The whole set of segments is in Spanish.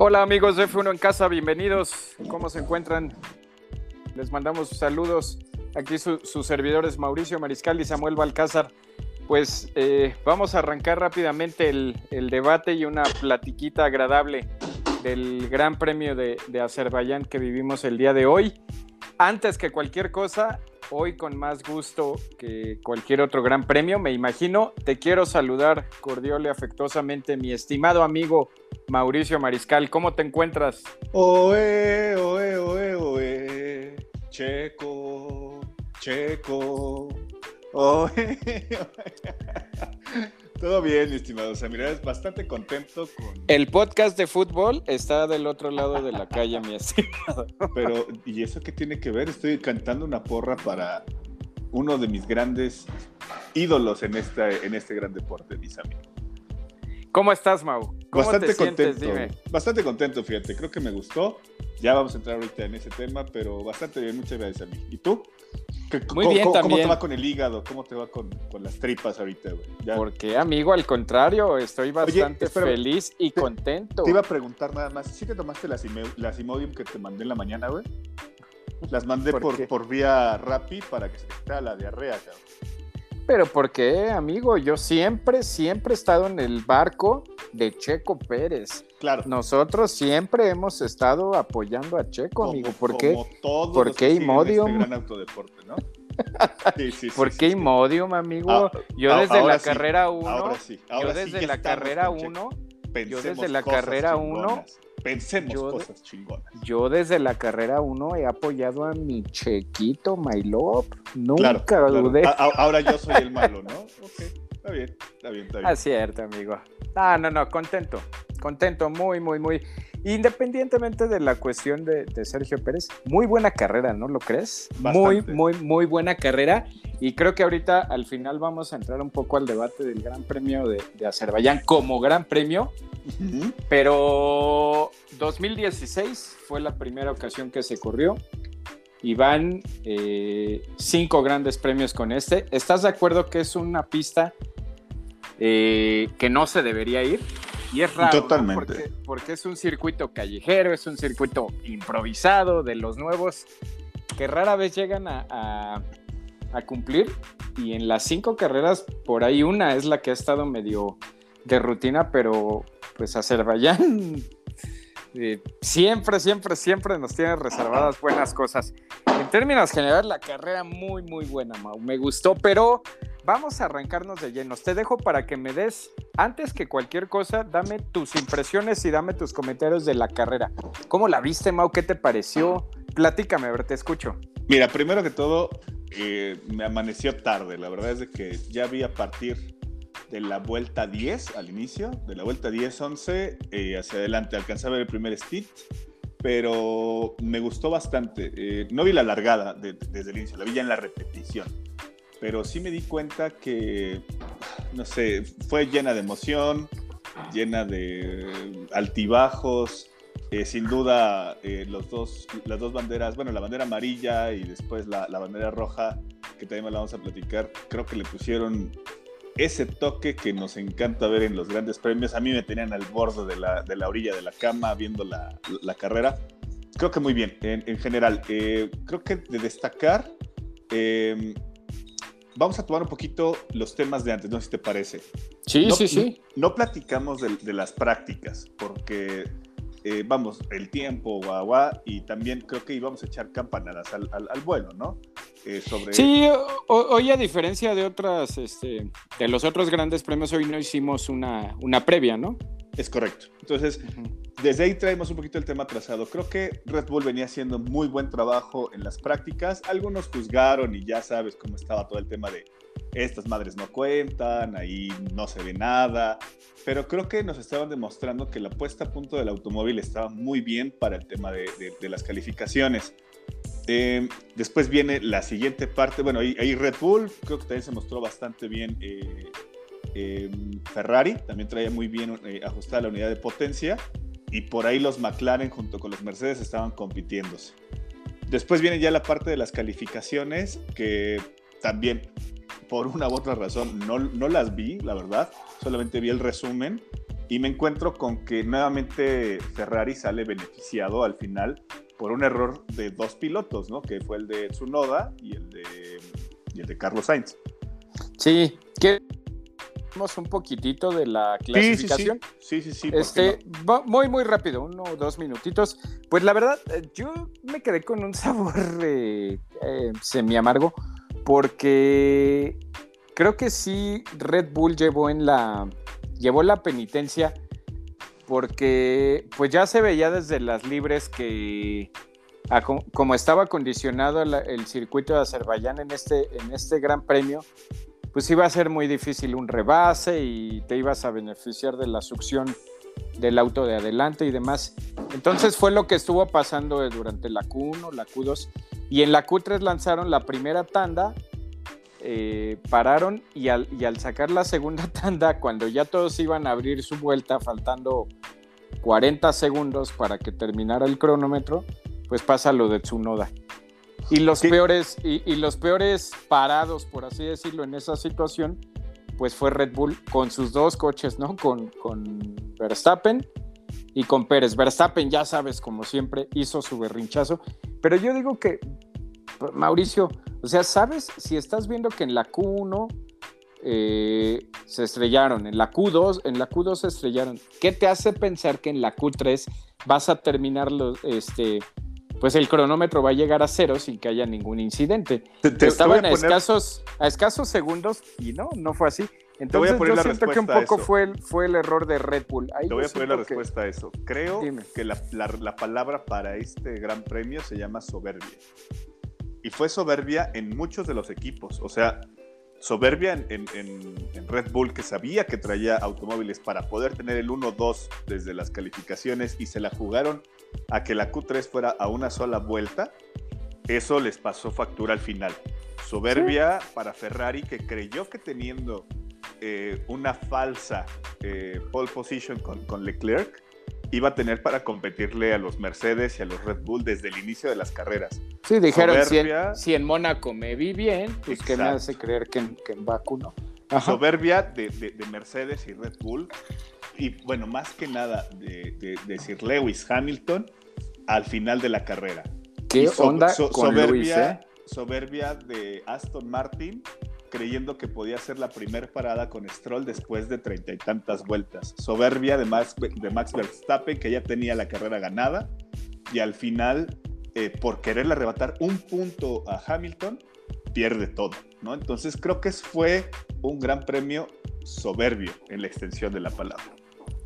Hola amigos de F1 en casa, bienvenidos. ¿Cómo se encuentran? Les mandamos saludos. Aquí sus servidores Mauricio Mariscal y Samuel Balcázar. Pues eh, vamos a arrancar rápidamente el, debate y una platiquita agradable del Gran Premio de, de Azerbaiyán que vivimos el día de hoy. Antes que cualquier cosa, hoy con más gusto que cualquier otro gran premio, me imagino. Te quiero saludar cordial y afectuosamente, mi estimado amigo Mauricio Mariscal. ¿Cómo te encuentras? Oe, oe, oe, oe. Checo, Checo. Oe, Todo bien, mi estimado. O sea, mira, es bastante contento con. El podcast de fútbol está del otro lado de la calle, mi estimado. Pero, ¿y eso qué tiene que ver? Estoy cantando una porra para uno de mis grandes ídolos en, esta, en este gran deporte, mis amigos. ¿Cómo estás, Mau? ¿Cómo bastante contento. Bastante contento, fíjate. Creo que me gustó. Ya vamos a entrar ahorita en ese tema, pero bastante bien. Muchas gracias a mí. ¿Y tú? Muy bien, ¿cómo, también. ¿Cómo te va con el hígado? ¿Cómo te va con, las tripas ahorita, güey? Porque, amigo, al contrario, estoy bastante feliz y contento. Te iba a preguntar nada más, ¿sí te tomaste las, las Imodium que te mandé en la mañana, güey? Las mandé por, por, vía Rappi para que se te la diarrea, cabrón. Pero ¿por qué, amigo? Yo siempre, siempre he estado en el barco de Checo Pérez. Claro. Nosotros siempre hemos estado apoyando a Checo, amigo. ¿Por qué? Todos ¿Por qué Imodium? Este gran autodeporte, ¿no? Sí, sí, ¿Por qué Imodium, amigo? Ah, yo desde la carrera 1, yo desde la carrera 1, yo desde la carrera 1 Pensemos cosas chingonas. Yo desde la carrera 1 he apoyado a mi chequito, my love. Nunca dudé. ahora yo soy el malo, ¿no? Ok, está bien, está bien, está bien. Es cierto, amigo. Ah, no, no, contento. Contento, muy, muy, muy. Independientemente de la cuestión de, Sergio Pérez, muy buena carrera, ¿no lo crees? Muy, muy, muy buena carrera. Y creo que ahorita al final vamos a entrar un poco al debate del Gran Premio de, de Azerbaiyán como Gran Premio. Pero 2016 fue la primera ocasión que se corrió y van eh, cinco grandes premios con este. ¿Estás de acuerdo que es una pista eh, que no se debería ir? Y es raro, Totalmente. porque, es un circuito callejero, es un circuito improvisado de los nuevos que rara vez llegan a, a cumplir. Y en las cinco carreras, por ahí una es la que ha estado medio de rutina, pero pues Azerbaiyán eh, siempre, siempre, siempre nos tiene reservadas buenas cosas. En términos generales, la carrera muy, muy buena, Mau. Me gustó, pero vamos a arrancarnos de llenos. Te dejo para que me des, antes que cualquier cosa, dame tus impresiones y dame tus comentarios de la carrera. ¿Cómo la viste, Mau? ¿Qué te pareció? Platícame, a ver, te escucho. Mira, primero que todo, eh, me amaneció tarde. La verdad es de que ya vi a partir de la vuelta 10 al inicio, de la vuelta 10-11 eh, hacia adelante. Alcanzaba el primer stint, pero me gustó bastante. Eh, no vi la largada desde el inicio, la vi ya en la repetición. Pero sí me di cuenta que, no sé, fue llena de emoción, llena de altibajos. Eh, sin duda, los dos, las dos banderas, bueno, la bandera amarilla y después la, la bandera roja, que también la vamos a platicar, creo que le pusieron ese toque que nos encanta ver en los grandes premios. A mí me tenían al borde de la, de la orilla de la cama viendo la, la carrera. Creo que muy bien, en, en general. Eh, creo que de destacar, eh, vamos a tomar un poquito los temas de antes, no sé si te parece. Sí, sí, sí. No, platicamos de, de, las prácticas, porque eh, vamos, el tiempo, guagua, y también creo que íbamos a echar campanadas al, al, vuelo, ¿no? Eh, sobre... Sí, hoy a diferencia de otras, este, de los otros grandes premios, hoy no hicimos una, una previa, ¿no? Es correcto. Entonces, desde ahí traemos un poquito el tema trazado. Creo que Red Bull venía haciendo muy buen trabajo en las prácticas. Algunos juzgaron y ya sabes cómo estaba todo el tema de estas madres no cuentan, ahí no se ve nada, pero creo que nos estaban demostrando que la puesta a punto del automóvil estaba muy bien para el tema de, las calificaciones. Em, después viene la siguiente parte, bueno, ahí, Red Bull creo que también se mostró bastante bien. Eh, em, Ferrari también traía muy bien eh, ajustada la unidad de potencia y por ahí los McLaren junto con los Mercedes estaban compitiéndose. Después viene ya la parte de las calificaciones que también por una u otra razón no, no las vi, la verdad, solamente vi el resumen. y me encuentro con que nuevamente Ferrari sale beneficiado al final por un error de dos pilotos, ¿no? Que fue el de Tsunoda y el de, y el de Carlos Sainz. Sí, que un poquitito de la clasificación. Sí, sí, sí. este, muy, muy rápido, uno o dos minutitos. Pues la verdad, eh, yo me quedé con un sabor eh, eh, semi amargo porque creo que sí Red Bull llevó en la llevó la penitencia porque pues ya se veía desde las libres que como estaba condicionado el circuito de Azerbaiyán en este, en este gran premio, pues iba a ser muy difícil un rebase y te ibas a beneficiar de la succión del auto de adelante y demás. Entonces fue lo que estuvo pasando durante la Q1, la Q2 y en la Q3 lanzaron la primera tanda, eh, pararon y al, y al sacar la segunda tanda, cuando ya todos iban a abrir su vuelta, faltando 40 segundos para que terminara el cronómetro, pues pasa lo de Tsunoda. Y los, peores, y, los peores parados, por así decirlo, en esa situación, pues fue Red Bull con sus dos coches, ¿no? Con, con Verstappen y con Pérez. Verstappen, ya sabes, como siempre, hizo su berrinchazo. Pero yo digo que, Mauricio, o sea, ¿sabes? Si estás viendo que en la Q1 eh, se estrellaron, en la Q2, en la Q2 se estrellaron, ¿qué te hace pensar que en la Q3 vas a terminar los, este, pues el cronómetro va a llegar a cero sin que haya ningún incidente. Estaban a, escasos, a escasos segundos y no, no fue así. Entonces yo siento que un poco fue el, fue el error de Red Bull. Te voy a poner la respuesta a eso. Creo que la, la, palabra para este gran premio se llama soberbia. Y fue soberbia en muchos de los equipos. O sea, soberbia en, en, Red Bull que sabía que traía automóviles para poder tener el 1-2 desde las calificaciones y se la jugaron a que la Q3 fuera a una sola vuelta, eso les pasó factura al final. Soberbia para Ferrari que creyó que teniendo eh, una falsa eh, pole position con, con Leclerc, iba a tener para competirle a los Mercedes y a los Red Bull desde el inicio de las carreras. Sí, dijeron, si, en, Mónaco me vi bien, pues que me hace creer que en, que en Baku no. Soberbia de, de, Mercedes y Red Bull, y bueno, más que nada de, de, Sir Lewis Hamilton al final de la carrera. ¿Qué onda con soberbia, eh? soberbia de Aston Martin creyendo que podía ser la primera parada con Stroll después de treinta y tantas vueltas. Soberbia de Max, de Max Verstappen que ya tenía la carrera ganada y al final, eh, por quererle arrebatar un punto a Hamilton, pierde todo, ¿no? Entonces creo que fue un gran premio soberbio en la extensión de la palabra.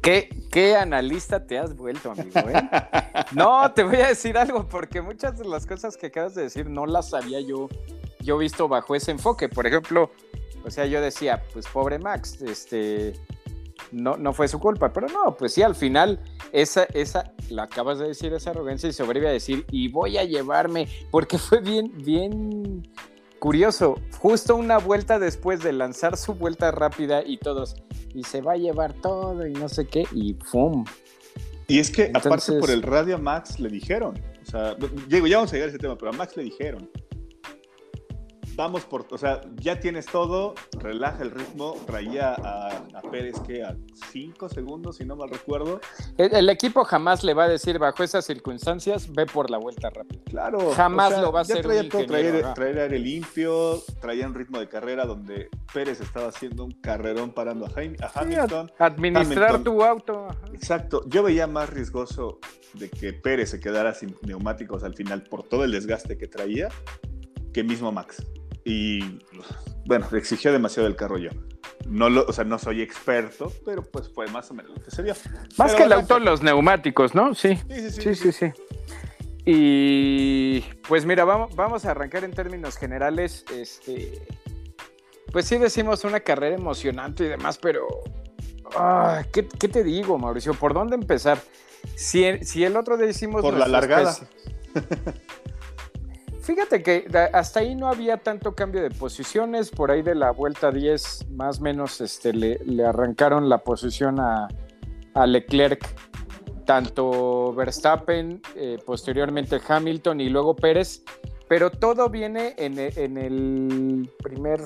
¿Qué, ¿Qué, analista te has vuelto, amigo? Eh? No, te voy a decir algo, porque muchas de las cosas que acabas de decir no las sabía yo, yo visto bajo ese enfoque. Por ejemplo, o sea, yo decía, pues pobre Max, este, no, no fue su culpa, pero no, pues sí, al final, esa, esa, la acabas de decir, esa arrogancia y sobrevive a decir, y voy a llevarme, porque fue bien, bien curioso, justo una vuelta después de lanzar su vuelta rápida y todos, y se va a llevar todo y no sé qué, y ¡pum! Y es que aparte por el radio a Max le dijeron, o sea, Diego, ya vamos a llegar a ese tema, pero a Max le dijeron, vamos por, o sea, ya tienes todo, relaja el ritmo, traía a, Pérez que a 5 segundos, si no mal recuerdo. El, equipo jamás le va a decir, bajo esas circunstancias, ve por la vuelta rápida. Claro. Jamás lo va a hacer. Traía todo, traer, aire limpio, traía un ritmo de carrera donde Pérez estaba haciendo un carrerón parando a, Hamilton. administrar tu auto. Exacto. Yo veía más riesgoso de que Pérez se quedara sin neumáticos al final por todo el desgaste que traía que mismo Max y bueno, exigió demasiado el carro yo. No lo, o sea, no soy experto, pero pues fue más o menos lo que se vio. Más que el auto, los neumáticos, ¿no? Sí. Sí sí sí, sí, Y pues mira, vamos, vamos a arrancar en términos generales. Este, pues sí decimos una carrera emocionante y demás, pero ah, ¿qué, te digo, Mauricio? ¿Por dónde empezar? Si, si el otro día hicimos... Por la largada. Fíjate que hasta ahí no había tanto cambio de posiciones, por ahí de la vuelta 10 más o menos este, le, arrancaron la posición a, Leclerc, tanto Verstappen, eh, posteriormente Hamilton y luego Pérez, pero todo viene en, el primer,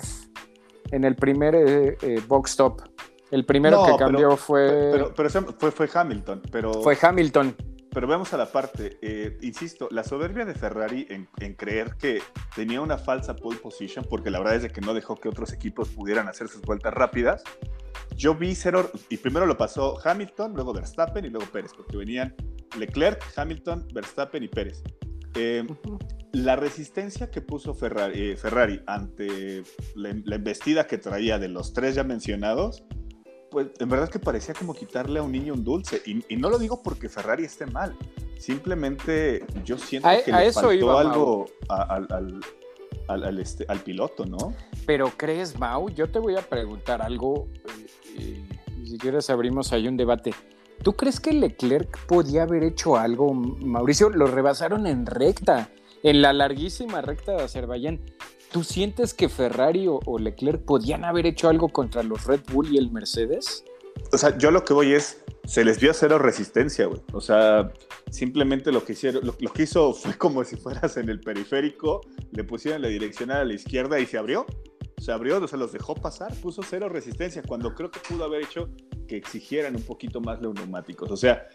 en el primer eh, eh, box stop. El primero que cambió fue... Pero, pero, fue, fue Hamilton, pero... Fue Hamilton. Pero vemos a la parte, eh, insisto, la soberbia de Ferrari en, creer que tenía una falsa pole position, porque la verdad es de que no dejó que otros equipos pudieran hacer sus vueltas rápidas. Yo vi cero, y primero lo pasó Hamilton, luego Verstappen y luego Pérez, porque venían Leclerc, Hamilton, Verstappen y Pérez. Eh, la resistencia que puso Ferrari, eh, Ferrari ante la, la, embestida que traía de los tres ya mencionados, pues en verdad que parecía como quitarle a un niño un dulce. Y, no lo digo porque Ferrari esté mal. Simplemente yo siento que le faltó algo al, este, al piloto, ¿no? Pero crees, Mau, yo te voy a preguntar algo. Eh, y si quieres abrimos ahí un debate. ¿Tú crees que Leclerc podía haber hecho algo, Mauricio? Lo rebasaron en recta, en la larguísima recta de Azerbaiyán. ¿Tú sientes que Ferrari o, Leclerc podían haber hecho algo contra los Red Bull y el Mercedes? O sea, yo lo que voy es, se les vio cero resistencia, güey. O sea, simplemente lo que hicieron, lo, que hizo fue como si fueras en el periférico, le pusieron la direccional a la izquierda y se abrió. Se abrió, o sea, los dejó pasar, puso cero resistencia, cuando creo que pudo haber hecho que exigieran un poquito más los neumáticos. O sea,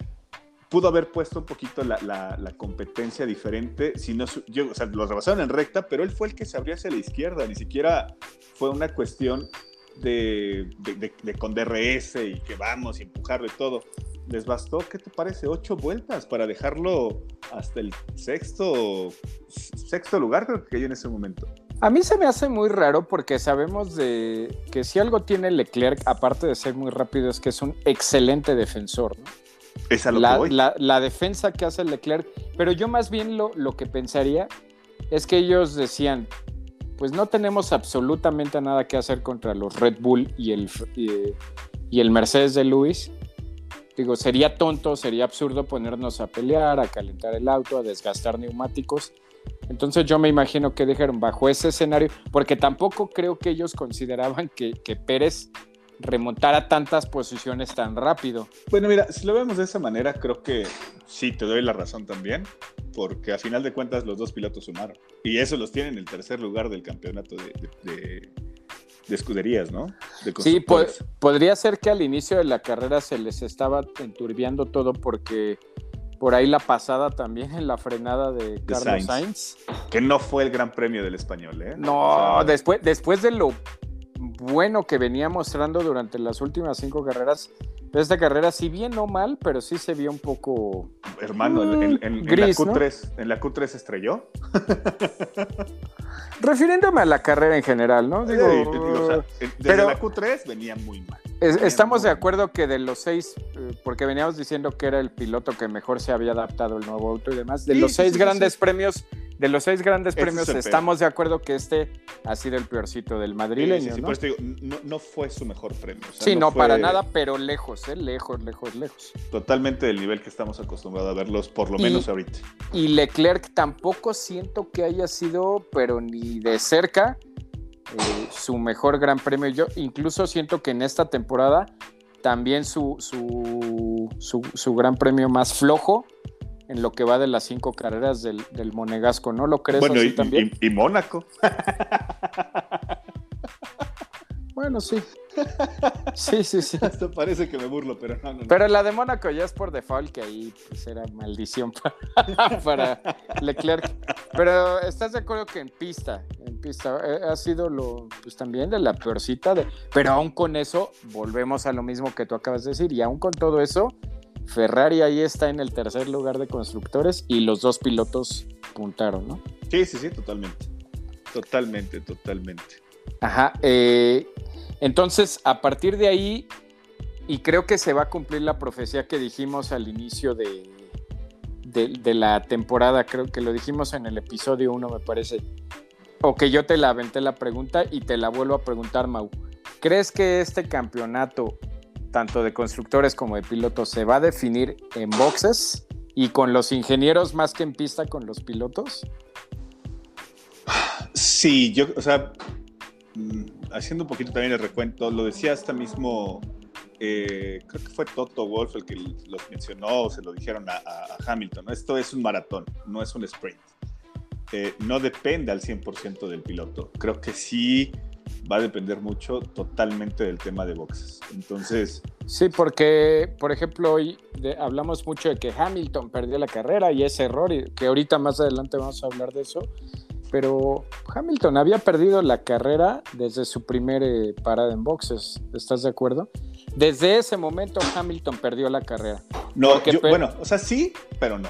pudo haber puesto un poquito la, la, competencia diferente. Si no, yo, o sea, los rebasaron en recta, pero él fue el que se abrió hacia la izquierda. Ni siquiera fue una cuestión de, de, con DRS y que vamos y empujarlo y todo. Les bastó, ¿qué te parece? Ocho vueltas para dejarlo hasta el sexto, sexto lugar, creo que cayó en ese momento. A mí se me hace muy raro porque sabemos de que si algo tiene Leclerc, aparte de ser muy rápido, es que es un excelente defensor. ¿no? La, defensa que hace Leclerc, pero yo más bien lo, lo que pensaría es que ellos decían, pues no tenemos absolutamente nada que hacer contra los Red Bull y el, y, el Mercedes de Luis. Digo, sería tonto, sería absurdo ponernos a pelear, a calentar el auto, a desgastar neumáticos. Entonces yo me imagino que dijeron bajo ese escenario, porque tampoco creo que ellos consideraban que, que Pérez remontar a tantas posiciones tan rápido. Bueno, mira, si lo vemos de esa manera, creo que sí, te doy la razón también, porque a final de cuentas los dos pilotos sumaron. Y eso los tiene en el tercer lugar del campeonato de, escuderías, ¿no? sí, podría ser que al inicio de la carrera se les estaba enturbiando todo porque por ahí la pasada también en la frenada de Carlos Sainz, Que no fue el gran premio del español, ¿eh? No, después, después de lo bueno que venía mostrando durante las últimas cinco carreras. Esta carrera, si bien no mal, pero sí se vio un poco. Hermano, en, la Q3, ¿en la Q3 estrelló? Refiriéndome a la carrera en general, ¿no? Digo, desde la Q3 venía muy mal. estamos de acuerdo que de los seis, eh, porque veníamos diciendo que era el piloto que mejor se había adaptado al nuevo auto y demás, de los seis grandes premios de los seis grandes premios, estamos de acuerdo que este ha sido el peorcito del madrileño. Sí, sí, ¿no? no, fue su mejor premio. sí, no, para nada, pero lejos, ¿eh? lejos, lejos, lejos. Totalmente del nivel que estamos acostumbrados a verlos, por lo menos ahorita. Y Leclerc tampoco siento que haya sido, pero ni de cerca, eh, su mejor gran premio. Yo incluso siento que en esta temporada también su, su, su, su gran premio más flojo en lo que va de las cinco carreras del, Monegasco, ¿no lo crees así y, también? Y, Mónaco. bueno, sí. Sí, sí, sí. Esto parece que me burlo, pero no, no, Pero la de Mónaco ya es por default, que ahí pues era maldición para, Leclerc. Pero estás de acuerdo que en pista, en pista, eh, ha sido lo, pues también de la peorcita de. Pero aún con eso, volvemos a lo mismo que tú acabas de decir, y aún con todo eso, Ferrari ahí está en el tercer lugar de constructores y los dos pilotos puntaron, ¿no? Sí, sí, sí, totalmente. Totalmente, totalmente. Ajá. Eh, entonces, a partir de ahí, y creo que se va a cumplir la profecía que dijimos al inicio de, de, la temporada, creo que lo dijimos en el episodio 1, me parece. O que yo te la aventé la pregunta y te la vuelvo a preguntar, Mau. ¿Crees que este campeonato tanto de constructores como de pilotos, se va a definir en boxes y con los ingenieros más que en pista con los pilotos? Sí, yo, o sea, mm, haciendo un poquito también el recuento, lo decía hasta mismo, eh, creo que fue Toto Wolf el que los mencionó, o se lo dijeron a, Hamilton, esto es un maratón, no es un sprint. Eh, no depende al 100% del piloto. Creo que sí va a depender mucho totalmente del tema de boxes. Entonces... Sí, porque, por ejemplo, hoy hablamos mucho de que Hamilton perdió la carrera y ese error, y que ahorita más adelante vamos a hablar de eso, pero Hamilton había perdido la carrera desde su primer eh, parada en boxes, ¿estás de acuerdo? Desde ese momento Hamilton perdió la carrera. No, bueno, o sea, sí, pero no.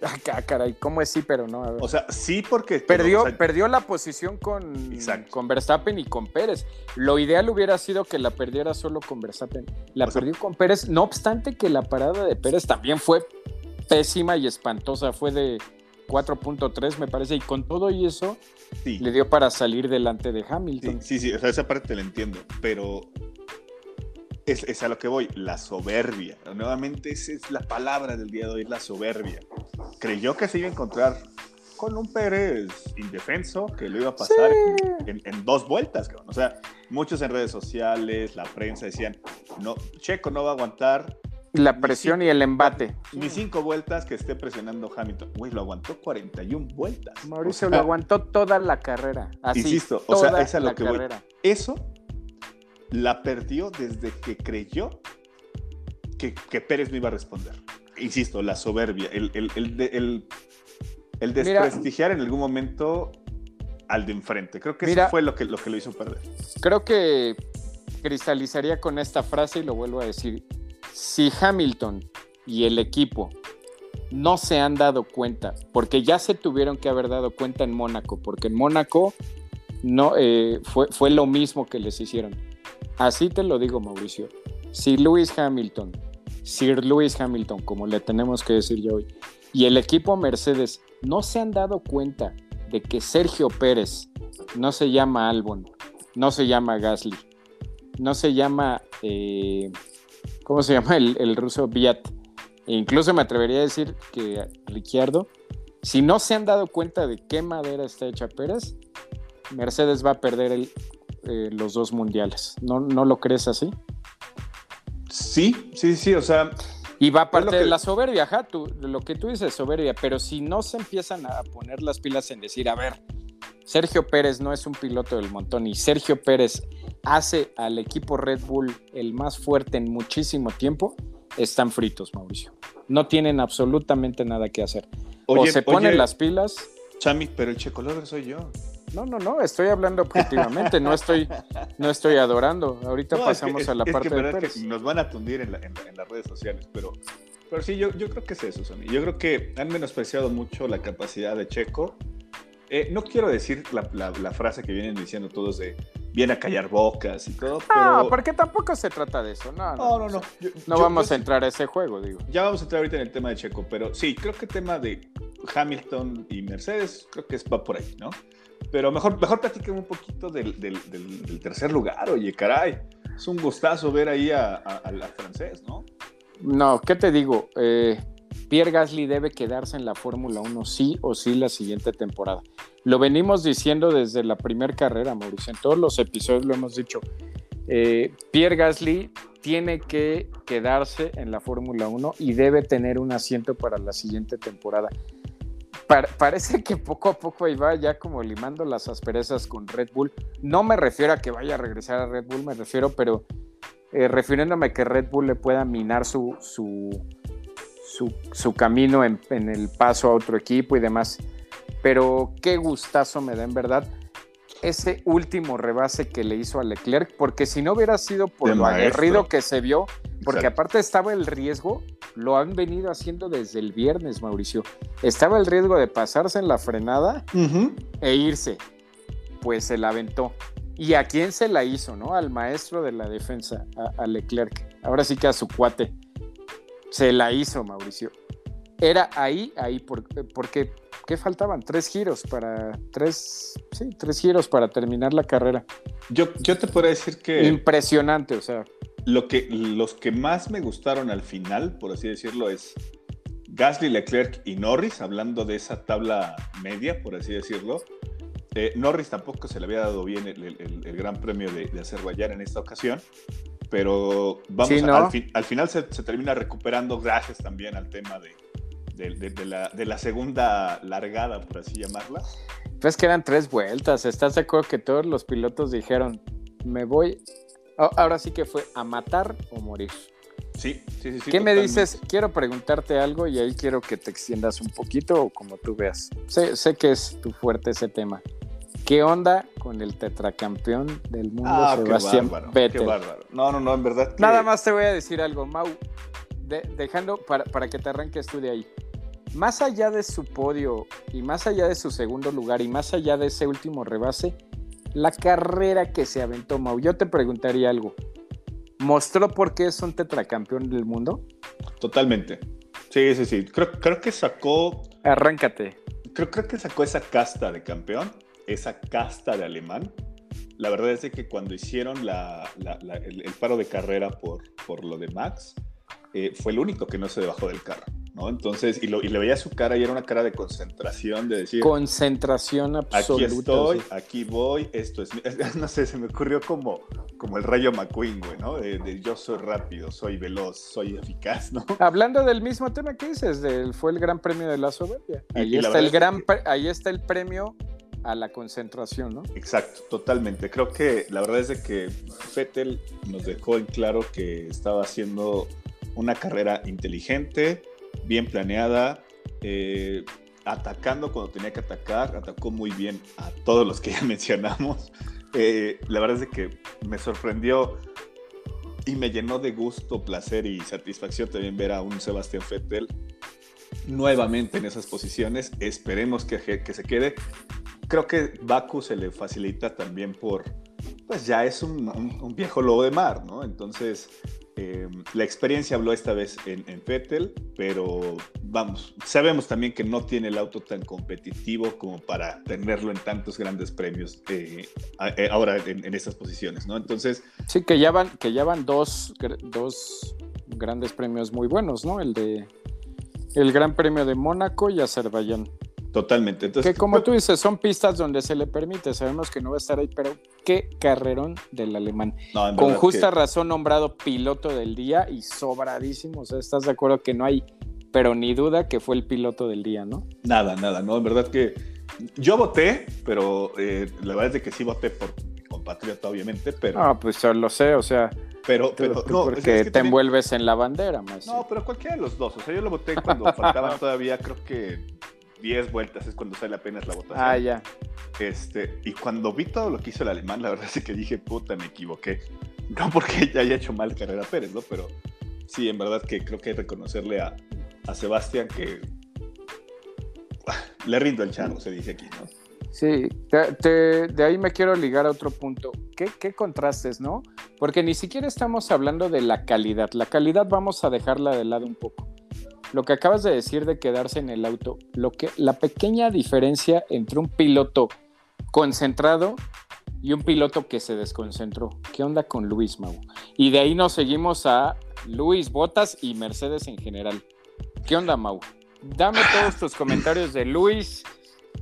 Ah, caray, ¿cómo es sí, pero no? O sea, sí porque... Perdió, perdió la posición con, con Verstappen y con Pérez. Lo ideal hubiera sido que la perdiera solo con Verstappen. La perdió con Pérez, no obstante que la parada de Pérez también fue pésima y espantosa, fue de 4.3 me parece, y con todo y eso le dio para salir delante de Hamilton. Sí, sí, o sea, esa parte te la entiendo, pero es, a lo que voy, la soberbia. Nuevamente esa es la palabra del día de hoy, la soberbia. Creyó que se iba a encontrar con un Pérez indefenso que lo iba a pasar en, dos vueltas. O sea, muchos en redes sociales, la prensa decían, no, Checo no va a aguantar. La presión y el embate. Ni cinco vueltas que esté presionando Hamilton. Uy, lo aguantó 41 vueltas. Mauricio lo aguantó toda la carrera. Así, insisto, o sea, esa es lo que carrera. Eso la perdió desde que creyó que, Pérez no iba a responder. Insisto, la soberbia, el, el, desprestigiar en algún momento al de enfrente. Creo que eso fue lo que, lo que lo hizo perder. Creo que cristalizaría con esta frase y lo vuelvo a decir. Si Hamilton y el equipo no se han dado cuenta, porque ya se tuvieron que haber dado cuenta en Mónaco, porque en Mónaco no, eh, fue, fue lo mismo que les hicieron Así te lo digo, Mauricio. Si Lewis Hamilton, Sir Lewis Hamilton, como le tenemos que decir yo hoy, y el equipo Mercedes no se han dado cuenta de que Sergio Pérez no se llama Albon, no se llama Gasly, no se llama, eh, ¿cómo se llama el, ruso Viat? E incluso me atrevería a decir que Ricciardo, si no se han dado cuenta de qué madera está hecha Pérez, Mercedes va a perder el eh, los dos mundiales. ¿No, ¿No lo crees así? Sí, sí, sí, o sea... Y va a parte de la soberbia, ajá, tú, lo que tú dices, soberbia, pero si no se empiezan a poner las pilas en decir, a ver, Sergio Pérez no es un piloto del montón y Sergio Pérez hace al equipo Red Bull el más fuerte en muchísimo tiempo, están fritos, Mauricio. No tienen absolutamente nada que hacer. o se ponen las pilas. Chami, pero el checolor soy yo. No, no, no, estoy hablando objetivamente, no estoy, no estoy adorando. Ahorita pasamos a la parte de Pérez. nos van a tundir en, las redes sociales, pero, pero sí, yo, yo creo que es eso, Sony. Yo creo que han menospreciado mucho la capacidad de Checo. Eh, no quiero decir la, frase que vienen diciendo todos de viene a callar bocas y todo. No, porque tampoco se trata de eso. No, no, no. No, no, vamos a entrar a ese juego, digo. Ya vamos a entrar ahorita en el tema de Checo, pero sí, creo que el tema de Hamilton y Mercedes, creo que va por ahí, ¿no? Pero mejor, mejor platiquen un poquito del, tercer lugar, oye, caray. Es un gustazo ver ahí al francés, ¿no? No, ¿qué te digo? Eh, Pierre Gasly debe quedarse en la Fórmula 1 sí o sí la siguiente temporada. Lo venimos diciendo desde la primera carrera, Mauricio. En todos los episodios lo hemos dicho. Eh, Pierre Gasly tiene que quedarse en la Fórmula 1 y debe tener un asiento para la siguiente temporada parece que poco a poco ahí va ya como limando las asperezas con Red Bull. No me refiero a que vaya a regresar a Red Bull, me refiero, pero eh, refiriéndome a que Red Bull le pueda minar su, su, su, camino en, el paso a otro equipo y demás. Pero qué gustazo me da en verdad ese último rebase que le hizo a Leclerc, porque si no hubiera sido por lo aguerrido que se vio, porque aparte estaba el riesgo, lo han venido haciendo desde el viernes, Mauricio. Estaba el riesgo de pasarse en la frenada e irse. Pues se la aventó. ¿Y a quién se la hizo, no? Al maestro de la defensa, a, Leclerc. Ahora sí que a su cuate. Se la hizo, Mauricio. Era ahí, ahí, porque ¿qué faltaban? Tres giros para. Tres. Sí, tres giros para terminar la carrera. Yo, yo te podría decir que. Impresionante, o sea. Lo que, los que más me gustaron al final, por así decirlo, es Gasly, Leclerc y Norris, hablando de esa tabla media, por así decirlo. Eh, Norris tampoco se le había dado bien el, Gran Premio de, de, Azerbaiyán en esta ocasión, pero vamos al, final se, termina recuperando gracias también al tema de, de la, segunda largada, por así llamarla. Pues que eran tres vueltas. ¿Estás de acuerdo que todos los pilotos dijeron, me voy? Ahora sí que fue a matar o morir. Sí, sí, sí. ¿Qué me dices? Quiero preguntarte algo y ahí quiero que te extiendas un poquito o como tú veas. Sé, sé que es tu fuerte ese tema. ¿Qué onda con el tetracampeón del mundo, Ah, Sebastián qué bárbaro, Vettel? qué bárbaro. No, no, no, en verdad. que- Nada más te voy a decir algo, Mau, de- dejando para, para que te arranques tú de ahí. Más allá de su podio y más allá de su segundo lugar y más allá de ese último rebase, la carrera que se aventó Mau, yo te preguntaría algo. ¿Mostró por qué es un tetracampeón del mundo? Totalmente. Sí, sí, sí. Creo, creo que sacó. Arráncate. Creo, creo que sacó esa casta de campeón, esa casta de alemán. La verdad es de que cuando hicieron la- la- la- el, el paro de carrera por, por lo de Max, eh, fue el único que no se bajó del carro, ¿no? Entonces, y, lo, y le veía su cara y era una cara de concentración, de decir, Concentración aquí absoluta. estoy, sí. aquí voy, esto es, mi-". no sé, se me ocurrió como, como el rayo McQueen, güey, ¿no? De, de yo soy rápido, soy veloz, soy eficaz, ¿no? Hablando del mismo tema que dices, del, fue el Gran Premio de la Soberbia. Ahí, y está el gran, que- ahí está el premio a la concentración, ¿no? Exacto, totalmente. Creo que la verdad es de que Vettel nos dejó en claro que estaba haciendo una carrera inteligente, bien planeada, eh, atacando cuando tenía que atacar, atacó muy bien a todos los que ya mencionamos. Eh, la verdad es que me sorprendió y me llenó de gusto, placer y satisfacción también ver a un Sebastián Vettel nuevamente en esas posiciones. Esperemos que, que se quede. Creo que Baku se le facilita también por, pues ya es un- un viejo lobo de mar, ¿no? Entonces, eh, la experiencia habló esta vez en, en pero vamos, sabemos también que no tiene el auto tan competitivo como para tenerlo en tantos grandes premios eh, eh, ahora en, en estas posiciones, ¿no? Entonces, Sí, que ya van, que ya dos, dos grandes premios muy buenos, ¿no? El de el Gran Premio de Mónaco y Azerbaiyán. Totalmente. Entonces, Que como tú dices, son pistas donde se le permite, sabemos que no va a estar ahí, pero qué carrerón del alemán. no, Con justa que- razón nombrado piloto del día y sobradísimo. O sea, ¿estás de acuerdo que no hay, pero ni duda que fue el piloto del día, ¿no? Nada, nada, no, en verdad que yo voté, pero eh, la verdad es que sí voté por mi compatriota, obviamente, pero, Ah, pues yo lo sé, o sea, pero, pero no, porque es- es que te también- envuelves en la bandera, maestro. No, pero cualquiera de los dos, o sea, yo lo voté cuando faltaban todavía, creo que 10 vueltas es cuando sale apenas la votación. ah, ya. Este, y cuando vi todo lo que hizo el alemán, la verdad es que dije, puta, me equivoqué. No porque ya haya hecho mal carrera Pérez, ¿no? Pero sí, en verdad que creo que hay que reconocerle a, a Sebastián que le rindo el charro, se dice aquí, ¿no? Sí, te- te- de ahí me quiero ligar a otro punto. ¿Qué, qué contrastes, no? Porque ni siquiera estamos hablando de la calidad. La calidad vamos a dejarla de lado un poco. Lo que acabas de decir de quedarse en el auto, lo que, la pequeña diferencia entre un piloto concentrado y un piloto que se desconcentró. ¿Qué onda con Luis Mau? Y de ahí nos seguimos a Luis Botas y Mercedes en general. ¿Qué onda, Mau? Dame todos tus comentarios de Luis,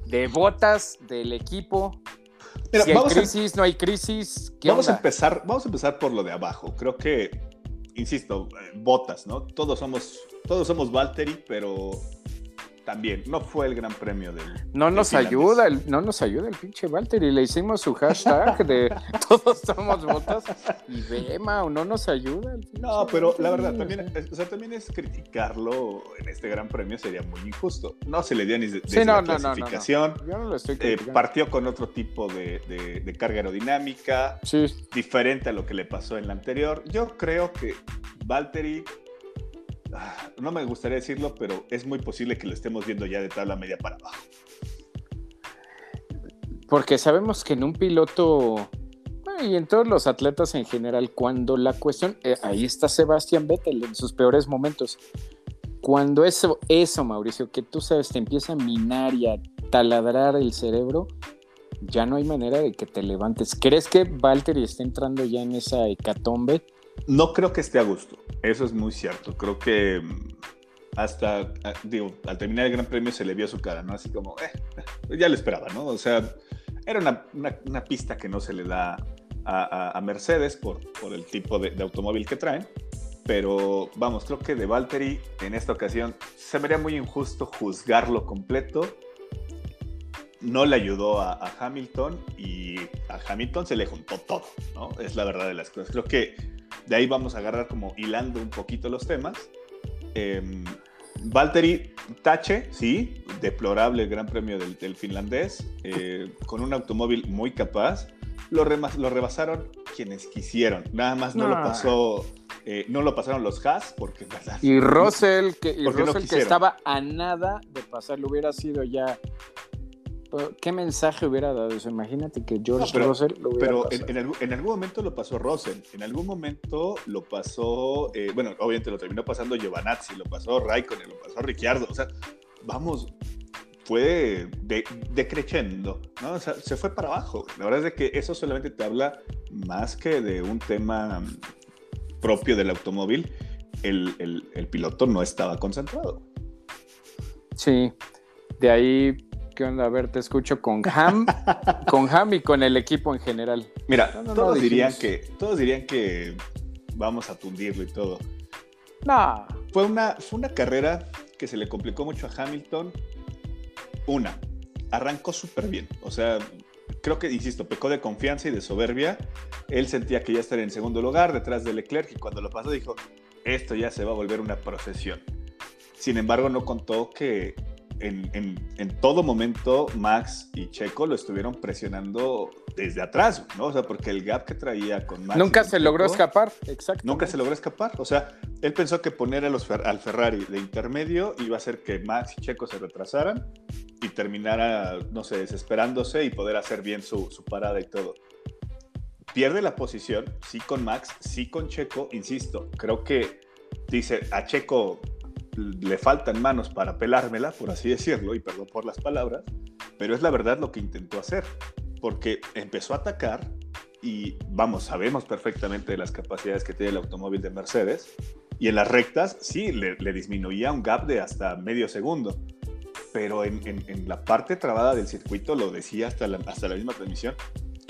de Botas, del equipo. Mira, si hay a- crisis, no hay crisis. ¿Qué Vamos a, empezar, vamos a empezar por lo de abajo. Creo que, insisto, eh, botas, ¿no? Todos somos, todos somos Valtteri, pero también no fue el gran premio del. No nos ayuda, el, no nos ayuda el pinche Walter y le hicimos su hashtag de todos somos botas y ve, Mau, no nos ayuda. No, pero la verdad, o también, o sea, también es criticarlo en este gran premio sería muy injusto. No se le dio ni de- Sí, desde no, la no, no, no, no. clasificación. Yo no lo estoy Eh, criticando. partió con otro tipo de, de- de carga aerodinámica, Sí, diferente a lo que le pasó en la anterior. Yo creo que Valtteri, no me gustaría decirlo, pero es muy posible que lo estemos viendo ya de tabla media para abajo. porque sabemos que en un piloto, y en todos los atletas en general, cuando la cuestión, eh, ahí está Sebastián Vettel en sus peores momentos. Cuando eso, eso, Mauricio, que tú sabes, te empieza a minar y a taladrar el cerebro, ya no hay manera de que te levantes. ¿Crees que Valtteri está entrando ya en esa hecatombe? No creo que esté a gusto, eso es muy cierto. Creo que mm, hasta, ah, digo, al terminar el Gran Premio se le vio su cara, ¿no? Así como, eh, ya lo esperaba, ¿no? O sea, era una, una- pista que no se le da a Mercedes por, por el tipo de, de automóvil que traen. Pero vamos, creo que de Valtteri en esta ocasión se vería muy injusto juzgarlo completo no le ayudó a, Hamilton y a Hamilton se le juntó todo, ¿no? Es la verdad de las cosas. Creo que de ahí vamos a agarrar como hilando un poquito los temas. Eh, Valtteri Tache, sí, deplorable el Gran Premio del, finlandés, eh, con un automóvil muy capaz. Lo, lo, rebasaron quienes quisieron. Nada más no, lo pasó, eh, no lo pasaron los Haas, porque Y Russell, que, y Russell que estaba a nada de pasarlo, hubiera sido ya ¿Qué mensaje hubiera dado eso? Imagínate que George pero, Russell lo hubiera Pero en, en, algún momento lo pasó Russell, en algún momento lo pasó, eh, bueno, obviamente lo terminó pasando Giovanazzi, lo pasó Raikkonen, lo pasó Ricciardo, o sea, vamos, fue decreciendo, ¿no? O sea, se fue para abajo. La verdad es que eso solamente te habla más que de un tema propio del automóvil, el, el, el piloto no estaba concentrado. Sí, de ahí ¿Qué onda? A ver, te escucho con Ham, con Ham y con el equipo en general. Mira, todos, dirían que, todos dirían que vamos a tundirlo y todo. No. Fue una, fue una carrera que se le complicó mucho a Hamilton. Una, arrancó súper bien. O sea, creo que, insisto, pecó de confianza y de soberbia. Él sentía que ya estaría en segundo lugar detrás de Leclerc y cuando lo pasó dijo, esto ya se va a volver una procesión. Sin embargo, no contó que en, todo momento Max y Checo lo estuvieron presionando desde atrás, ¿no? O sea, porque el gap que traía con Max. Nunca se logró escapar, exacto. Nunca se logró escapar. O sea, él pensó que poner a los, al Ferrari de intermedio iba a hacer que Max y Checo se retrasaran y terminara, no sé, desesperándose y poder hacer bien su, su parada y todo. Pierde la posición, sí con Max, sí con Checo, insisto, creo que dice a Checo le faltan manos para pelármela, por así decirlo, y perdón por las palabras, pero es la verdad lo que intentó hacer, porque empezó a atacar y vamos, sabemos perfectamente de las capacidades que tiene el automóvil de Mercedes, y en las rectas sí, le, disminuía un gap de hasta medio segundo, pero en, la parte trabada del circuito, lo decía hasta hasta la misma transmisión,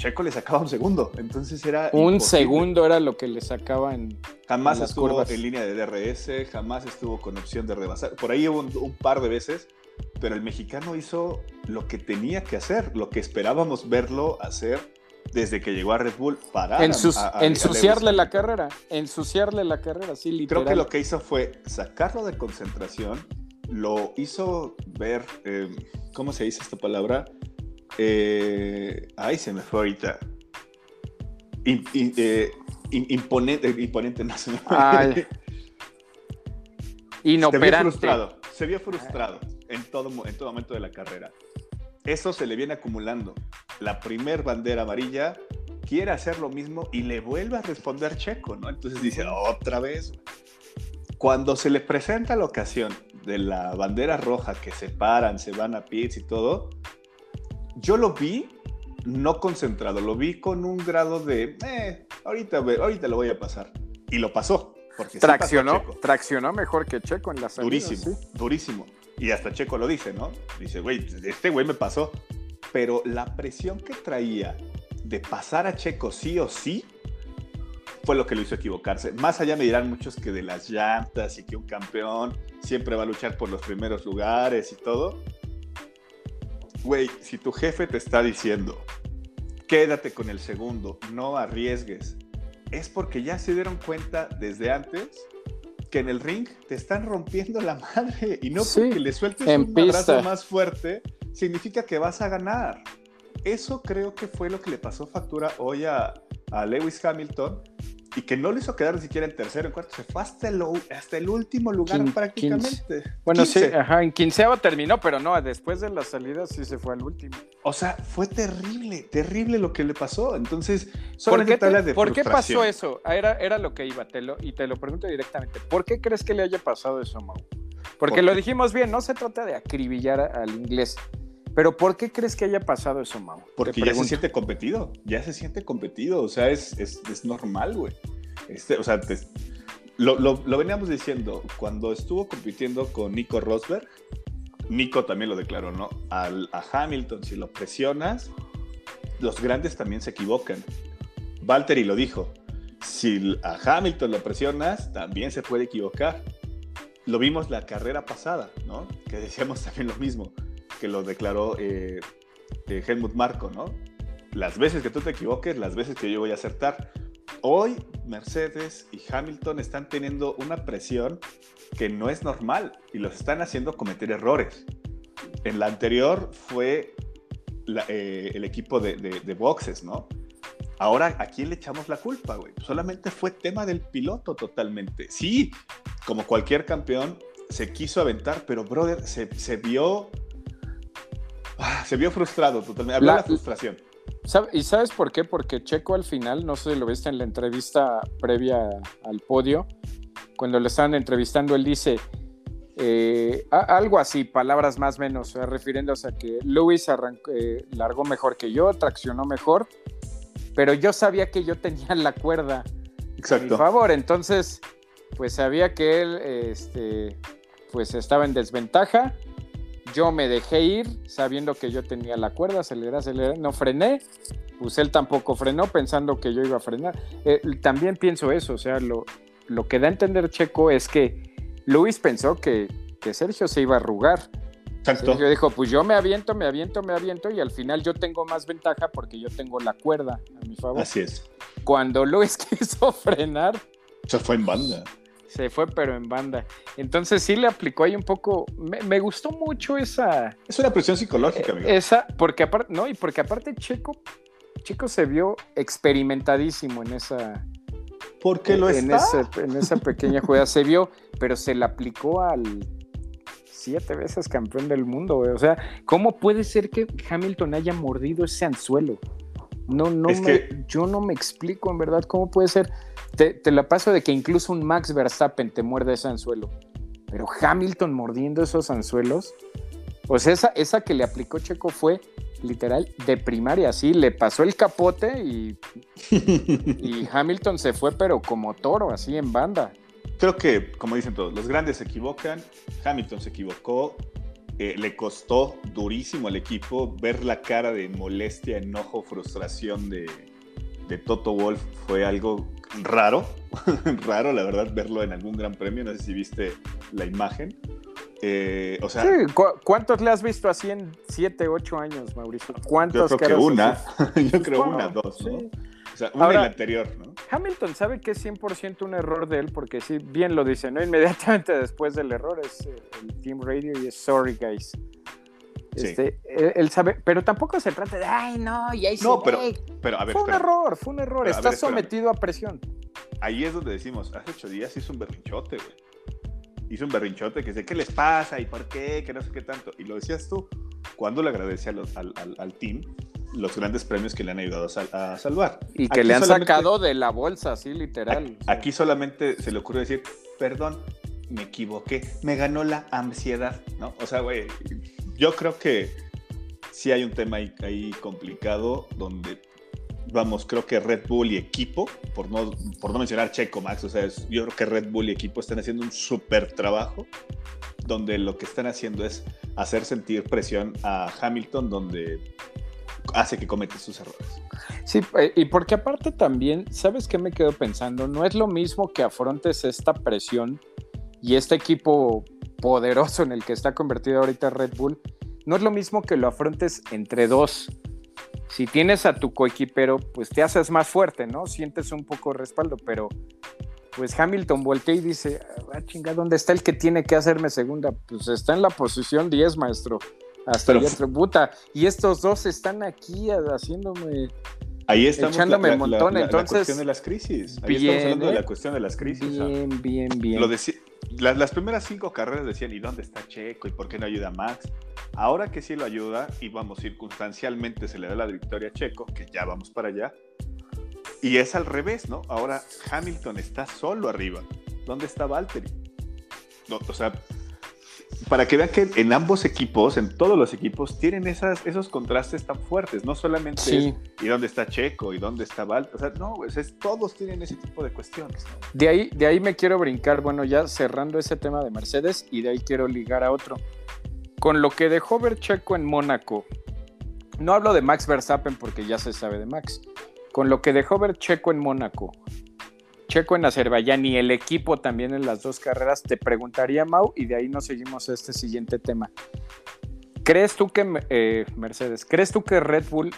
Checo le sacaba un segundo, entonces era... Un segundo era lo que le sacaba en... Jamás estuvo en línea de DRS, jamás estuvo con opción de rebasar. Por ahí hubo un, par de veces, pero el mexicano hizo lo que tenía que hacer, lo que esperábamos verlo hacer desde que llegó a Red Bull para ensuciarle la carrera, ensuciarle la carrera, sí, literal. Creo que lo que hizo fue sacarlo de concentración, lo hizo ver, eh, ¿cómo se dice esta palabra? Eh, ay, se me fue ahorita. Eh, imponente, imponente, no se me fue. Inoperante. Se vio frustrado, se vio frustrado en todo, en todo momento de la carrera. Eso se le viene acumulando. La primer bandera amarilla quiere hacer lo mismo y le vuelve a responder Checo, ¿no? Entonces dice, otra vez. Cuando se le presenta la ocasión de la bandera roja que se paran, se van a pits y todo, yo lo vi no concentrado, lo vi con un grado de, eh, ahorita, ahorita lo voy a pasar. Y lo pasó. Porque traccionó, traccionó mejor que Checo en la salida. Durísimo, durísimo. Y hasta Checo lo dice, ¿no? Dice, güey, este güey me pasó. Pero la presión que traía de pasar a Checo sí o sí fue lo que lo hizo equivocarse. Más allá me dirán muchos que de las llantas y que un campeón siempre va a luchar por los primeros lugares y todo güey, si tu jefe te está diciendo, quédate con el segundo, no arriesgues, es porque ya se dieron cuenta desde antes que en el ring te están rompiendo la madre y no porque le sueltes un abrazo más fuerte significa que vas a ganar. Eso creo que fue lo que le pasó factura hoy a, a Lewis Hamilton y que no lo hizo quedar ni siquiera en tercero, en cuarto, se fue hasta el, hasta el último lugar prácticamente. Bueno, sí, ajá, en quinceavo terminó, pero no, después de la salida sí se fue al último. O sea, fue terrible, terrible lo que le pasó. Entonces, ¿por qué, de ¿por qué pasó eso? Ah, era, era lo que iba, te lo, y te lo pregunto directamente. ¿Por qué crees que le haya pasado eso, Mau? Porque lo dijimos bien, no se trata de acribillar al inglés. Pero ¿por qué crees que haya pasado eso, Mau? Porque ya se siente competido, ya se siente competido, o sea, es, es, normal, güey. Este, o sea, lo, lo, veníamos diciendo, cuando estuvo compitiendo con Nico Rosberg, Nico también lo declaró, ¿no? Al, a Hamilton, si lo presionas, los grandes también se equivocan. Valtteri lo dijo, si a Hamilton lo presionas, también se puede equivocar. Lo vimos la carrera pasada, ¿no? Que decíamos también lo mismo que lo declaró eh, eh, Helmut Marco, ¿no? Las veces que tú te equivoques, las veces que yo voy a acertar. Hoy Mercedes y Hamilton están teniendo una presión que no es normal y los están haciendo cometer errores. En la anterior fue eh, el equipo de, de, boxes, ¿no? Ahora, ¿a quién le echamos la culpa, güey? Solamente fue tema del piloto totalmente. Sí, como cualquier campeón, se quiso aventar, pero, brother, se, se vio... Ah, se vio frustrado totalmente. Habló la, la frustración. ¿Y sabes por qué? Porque Checo al final, no sé si lo viste en la entrevista previa al podio, cuando le estaban entrevistando, él dice eh, algo así, palabras más o menos, refiriéndose a que Lewis eh, largó mejor que yo, traccionó mejor, pero yo sabía que yo tenía la cuerda a mi favor, entonces pues sabía que él este, pues estaba en desventaja, yo me dejé ir sabiendo que yo tenía la cuerda, aceleré, aceleré, no frené, pues él tampoco frenó pensando que yo iba a frenar. Eh, también pienso eso, o sea, lo, lo que da a entender Checo es que Luis pensó que, Sergio se iba a arrugar. Exacto. Sergio dijo, pues yo me aviento, me aviento, me aviento y al final yo tengo más ventaja porque yo tengo la cuerda a mi favor. Así es. Cuando Luis quiso frenar... Se fue en banda. Se fue pero en banda. Entonces sí le aplicó ahí un poco... Me, gustó mucho esa... Es una presión psicológica, amigo. Esa, porque aparte, no, y porque aparte Checo, Checo se vio experimentadísimo en esa porque lo en está. en esa pequeña jugada se vio, pero se le aplicó al siete veces campeón del mundo. O sea, ¿cómo puede ser que Hamilton haya mordido ese anzuelo? No, no yo no me explico en verdad cómo puede ser. Te, la paso de que incluso un Max Verstappen te muerde ese anzuelo. Pero Hamilton mordiendo esos anzuelos. Pues esa, esa que le aplicó Checo fue literal de primaria, sí, le pasó el capote y, y Hamilton se fue, pero como toro, así en banda. Creo que, como dicen todos, los grandes se equivocan, Hamilton se equivocó, eh, le costó durísimo al equipo ver la cara de molestia, enojo, frustración de, de Toto Wolf fue algo raro, raro la verdad verlo en algún gran premio, no sé si viste la imagen. Eh, o sea, ¿cuántos le has visto así en 7, 8 años, Mauricio? ¿Cuántos yo creo que una, yo creo una, dos, ¿no? O sea, una Ahora, anterior, ¿no? Hamilton sabe que es 100% un error de él, porque sí, bien lo dice, ¿no? Inmediatamente después del error es eh, el Team Radio y es sorry, guys. Este, él, sabe, pero tampoco se trata de, ay, no, y ahí No, pero, pero a ver. Fue un error, fue un error. Está sometido a presión. Ahí es donde decimos, hace ocho días hizo un berrinchote, güey hizo un berrinchote que dice, ¿qué les pasa? ¿Y por qué? Que no sé qué tanto. Y lo decías tú, cuando le agradece al, al, team los grandes premios que le han ayudado a, salvar. Y que le han sacado de la bolsa, así literal. Aquí, solamente se le ocurre decir, perdón, me equivoqué, me ganó la ansiedad, ¿no? O sea, güey, yo creo que sí hay un tema ahí complicado donde vamos, creo que Red Bull y equipo, por no, por no mencionar Checo Max, o sea, yo creo que Red Bull y equipo están haciendo un súper trabajo, donde lo que están haciendo es hacer sentir presión a Hamilton, donde hace que cometa sus errores. Sí, eh, y porque aparte también, ¿sabes qué me quedo pensando? No es lo mismo que afrontes esta presión y este equipo poderoso en el que está convertido ahorita Red Bull, no es lo mismo que lo afrontes entre dos si tienes a tu coequipero, pues te haces más fuerte, ¿no? Sientes un poco de respaldo, pero pues Hamilton voltea y dice, ah, chinga, ¿dónde está el que tiene que hacerme segunda? Pues está en la posición 10, maestro. Hasta el tributa. Y estos dos están aquí haciéndome... Ahí estamos echándome un montón, la, entonces... La cuestión de las crisis. Ahí estamos hablando de la ¿eh? cuestión de las crisis. Bien, bien, bien. Lo las, primeras cinco carreras decían, ¿y dónde está Checo? ¿Y por qué no ayuda a Max? Ahora que sí lo ayuda y vamos, circunstancialmente se le da la victoria a Checo, que ya vamos para allá. Y es al revés, ¿no? Ahora Hamilton está solo arriba. ¿Dónde está Valtteri? No, o sea, para que vean que en ambos equipos, en todos los equipos, tienen esas, esos contrastes tan fuertes. No solamente y dónde está Checo y dónde está Val. O sea, no, pues es, todos tienen ese tipo de cuestiones. De, ahí, de ahí me quiero brincar, bueno, ya cerrando ese tema de Mercedes y de ahí quiero ligar a otro. Con lo que dejó ver Checo en Mónaco, no hablo de Max Verstappen porque ya se sabe de Max. Con lo que dejó ver Checo en Mónaco, Checo en Azerbaiyán y el equipo también en las dos carreras, te preguntaría, Mau, y de ahí nos seguimos a este siguiente tema. ¿Crees tú que eh, Mercedes, crees tú que Red Bull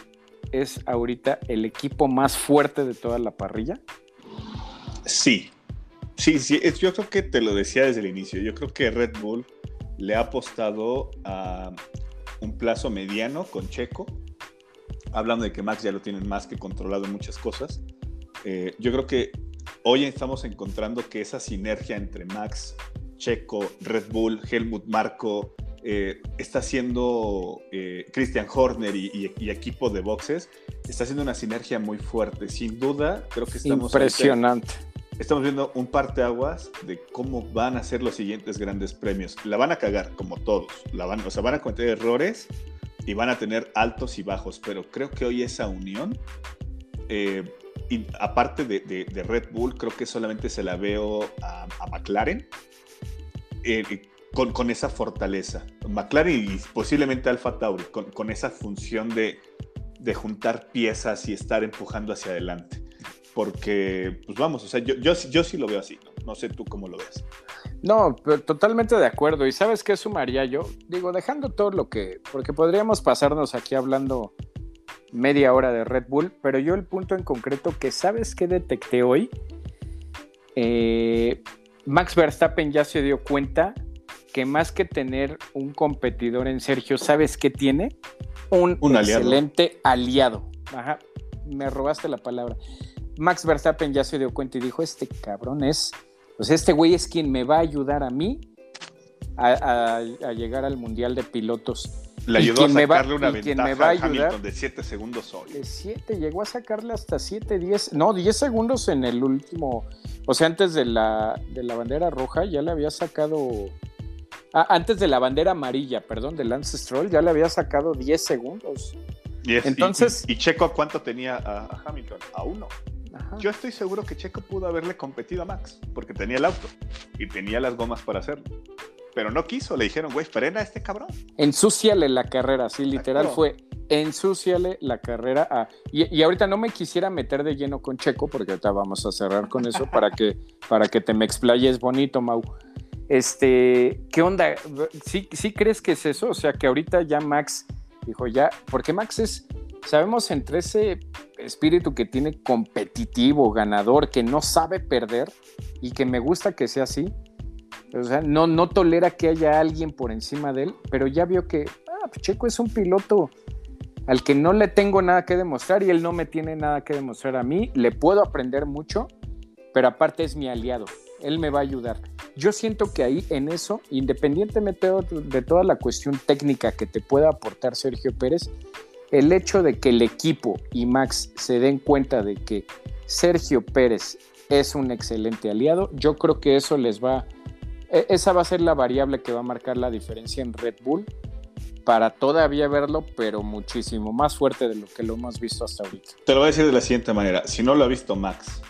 es ahorita el equipo más fuerte de toda la parrilla? Sí, sí, sí, yo creo que te lo decía desde el inicio, yo creo que Red Bull le ha apostado a un plazo mediano con Checo, hablando de que Max ya lo tienen más que controlado en muchas cosas. Eh, yo creo que hoy estamos encontrando que esa sinergia entre Max, Checo, Red Bull, Helmut Marco, eh, está haciendo eh, Christian Horner y, equipo de boxes, está haciendo una sinergia muy fuerte. Sin duda, creo que estamos. Impresionante. estamos viendo un parteaguas de cómo van a ser los siguientes grandes premios. La van a cagar, como todos. La van, o sea, van a cometer errores y van a tener altos y bajos, pero creo que hoy esa unión. Eh, y aparte de, Red Bull, creo que solamente se la veo a, McLaren con, esa fortaleza. McLaren y posiblemente Alfa Tauri, con, esa función de, juntar piezas y estar empujando hacia adelante. Porque, pues vamos, o sea, yo, yo, sí lo veo así, ¿no? sé tú cómo lo ves. No, totalmente de acuerdo. ¿Y sabes qué sumaría yo? Digo, dejando todo lo que, porque podríamos pasarnos aquí hablando media hora de Red Bull, pero yo el punto en concreto que sabes que detecté hoy, eh, Max Verstappen ya se dio cuenta que más que tener un competidor en Sergio, ¿sabes qué tiene? Un, excelente aliado. Ajá, me robaste la palabra. Max Verstappen ya se dio cuenta y dijo, este cabrón es, pues este güey es quien me va a ayudar a mí a, llegar al Mundial de Pilotos. Le ayudó a sacarle una ventaja me va a, Hamilton de 7 segundos hoy. De 7, llegó a sacarle hasta 7, 10, no, 10 segundos en el último, o sea, antes de la, de la bandera roja ya le había sacado Ah, antes de la bandera amarilla, perdón, de Lance Stroll, ya le había sacado 10 segundos. Entonces, y, Checo a cuánto tenía a, Hamilton? A uno. Yo estoy seguro que Checo pudo haberle competido a Max, porque tenía el auto y tenía las gomas para hacerlo. Pero no quiso, le dijeron, güey, frena a este cabrón. Ensúciale la carrera, sí, literal fue, ensúciale la carrera a... Y, ahorita no me quisiera meter de lleno con Checo, porque ahorita vamos a cerrar con eso para que, para que te me explayes bonito, Mau. Este, ¿qué onda? ¿Sí, ¿Sí crees que es eso? O sea, que ahorita ya Max dijo ya, porque Max es, sabemos entre ese espíritu que tiene competitivo, ganador, que no sabe perder y que me gusta que sea así. O sea, no, no tolera que haya alguien por encima de él, pero ya vio que ah, pues Checo es un piloto al que no le tengo nada que demostrar y él no me tiene nada que demostrar a mí. Le puedo aprender mucho, pero aparte es mi aliado. Él me va a ayudar. Yo siento que ahí en eso, independientemente de toda la cuestión técnica que te pueda aportar Sergio Pérez, el hecho de que el equipo y Max se den cuenta de que Sergio Pérez es un excelente aliado, yo creo que eso les va, e, esa va a ser la variable que va a marcar la diferencia en Red Bull para todavía verlo, pero muchísimo más fuerte de lo que lo hemos visto hasta ahorita. Te lo voy a decir de la siguiente manera, si no lo ha visto Max,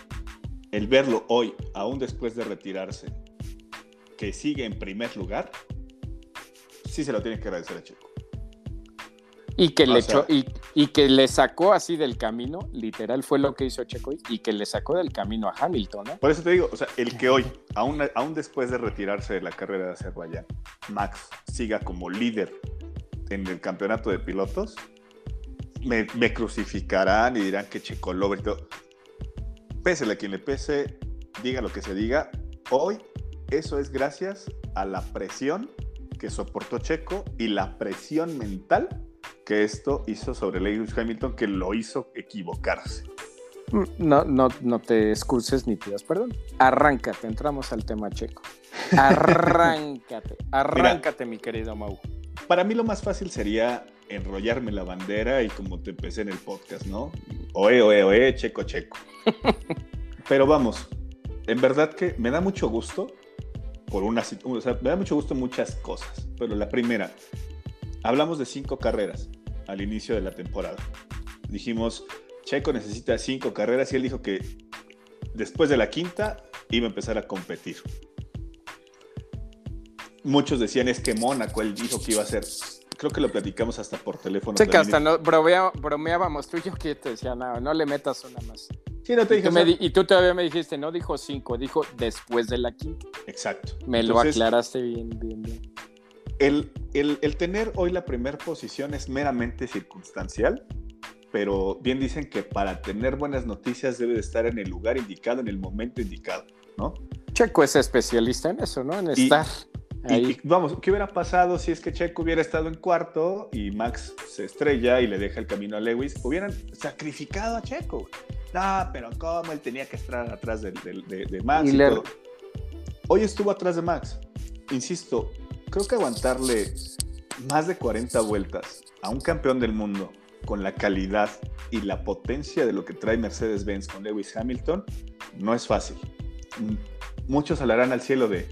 el verlo hoy, aún después de retirarse, que sigue en primer lugar, sí se lo tiene que agradecer a Checo. Y que, le echó, y, que le sacó así del camino, literal fue lo que hizo Checo y que le sacó del camino a Hamilton. ¿no? Por eso te digo, o sea, el que hoy, aún, aún después de retirarse de la carrera de Azerbaiyán, Max siga como líder en el campeonato de pilotos, me, crucificarán y dirán que Checo Lover y todo pésele a quien le pese, diga lo que se diga, hoy eso es gracias a la presión que soportó Checo y la presión mental que esto hizo sobre Lewis Hamilton, que lo hizo equivocarse. Mm, no, no, no te excuses ni pidas perdón. Arráncate, entramos al tema checo. Arráncate, arráncate, mi querido Mau. Para mí lo más fácil sería enrollarme la bandera y como te empecé en el podcast, ¿no? Oe, oe, oe, checo, checo. Pero vamos, en verdad que me da mucho gusto por una, o sea, me da mucho gusto muchas cosas, pero la primera, hablamos de cinco carreras al inicio de la temporada. Dijimos, Checo necesita cinco carreras y él dijo que después de la quinta iba a empezar a competir. Muchos decían es que Mónaco, él dijo que iba a ser creo que lo platicamos hasta por teléfono. Sí, que hasta no, bromeábamos tú y yo que te decía, no, no le metas una más. Sí, no te dije. Y tú, todavía me dijiste, no dijo cinco, dijo después de la quinta. Exacto. Me lo aclaraste bien, bien, bien. El, el, tener hoy la primera posición es meramente circunstancial, pero bien dicen que para tener buenas noticias debe de estar en el lugar indicado, en el momento indicado, ¿no? Checo es especialista en eso, ¿no? En estar. ahí. Y, vamos, ¿qué hubiera pasado si es que Checo hubiera estado en cuarto y Max se estrella y le deja el camino a Lewis? Hubieran sacrificado a Checo. No, pero ¿cómo? Él tenía que estar atrás de, de, Max. Y, Hoy estuvo atrás de Max. Insisto, creo que aguantarle más de 40 vueltas a un campeón del mundo con la calidad y la potencia de lo que trae Mercedes-Benz con Lewis Hamilton no es fácil. Muchos hablarán al cielo de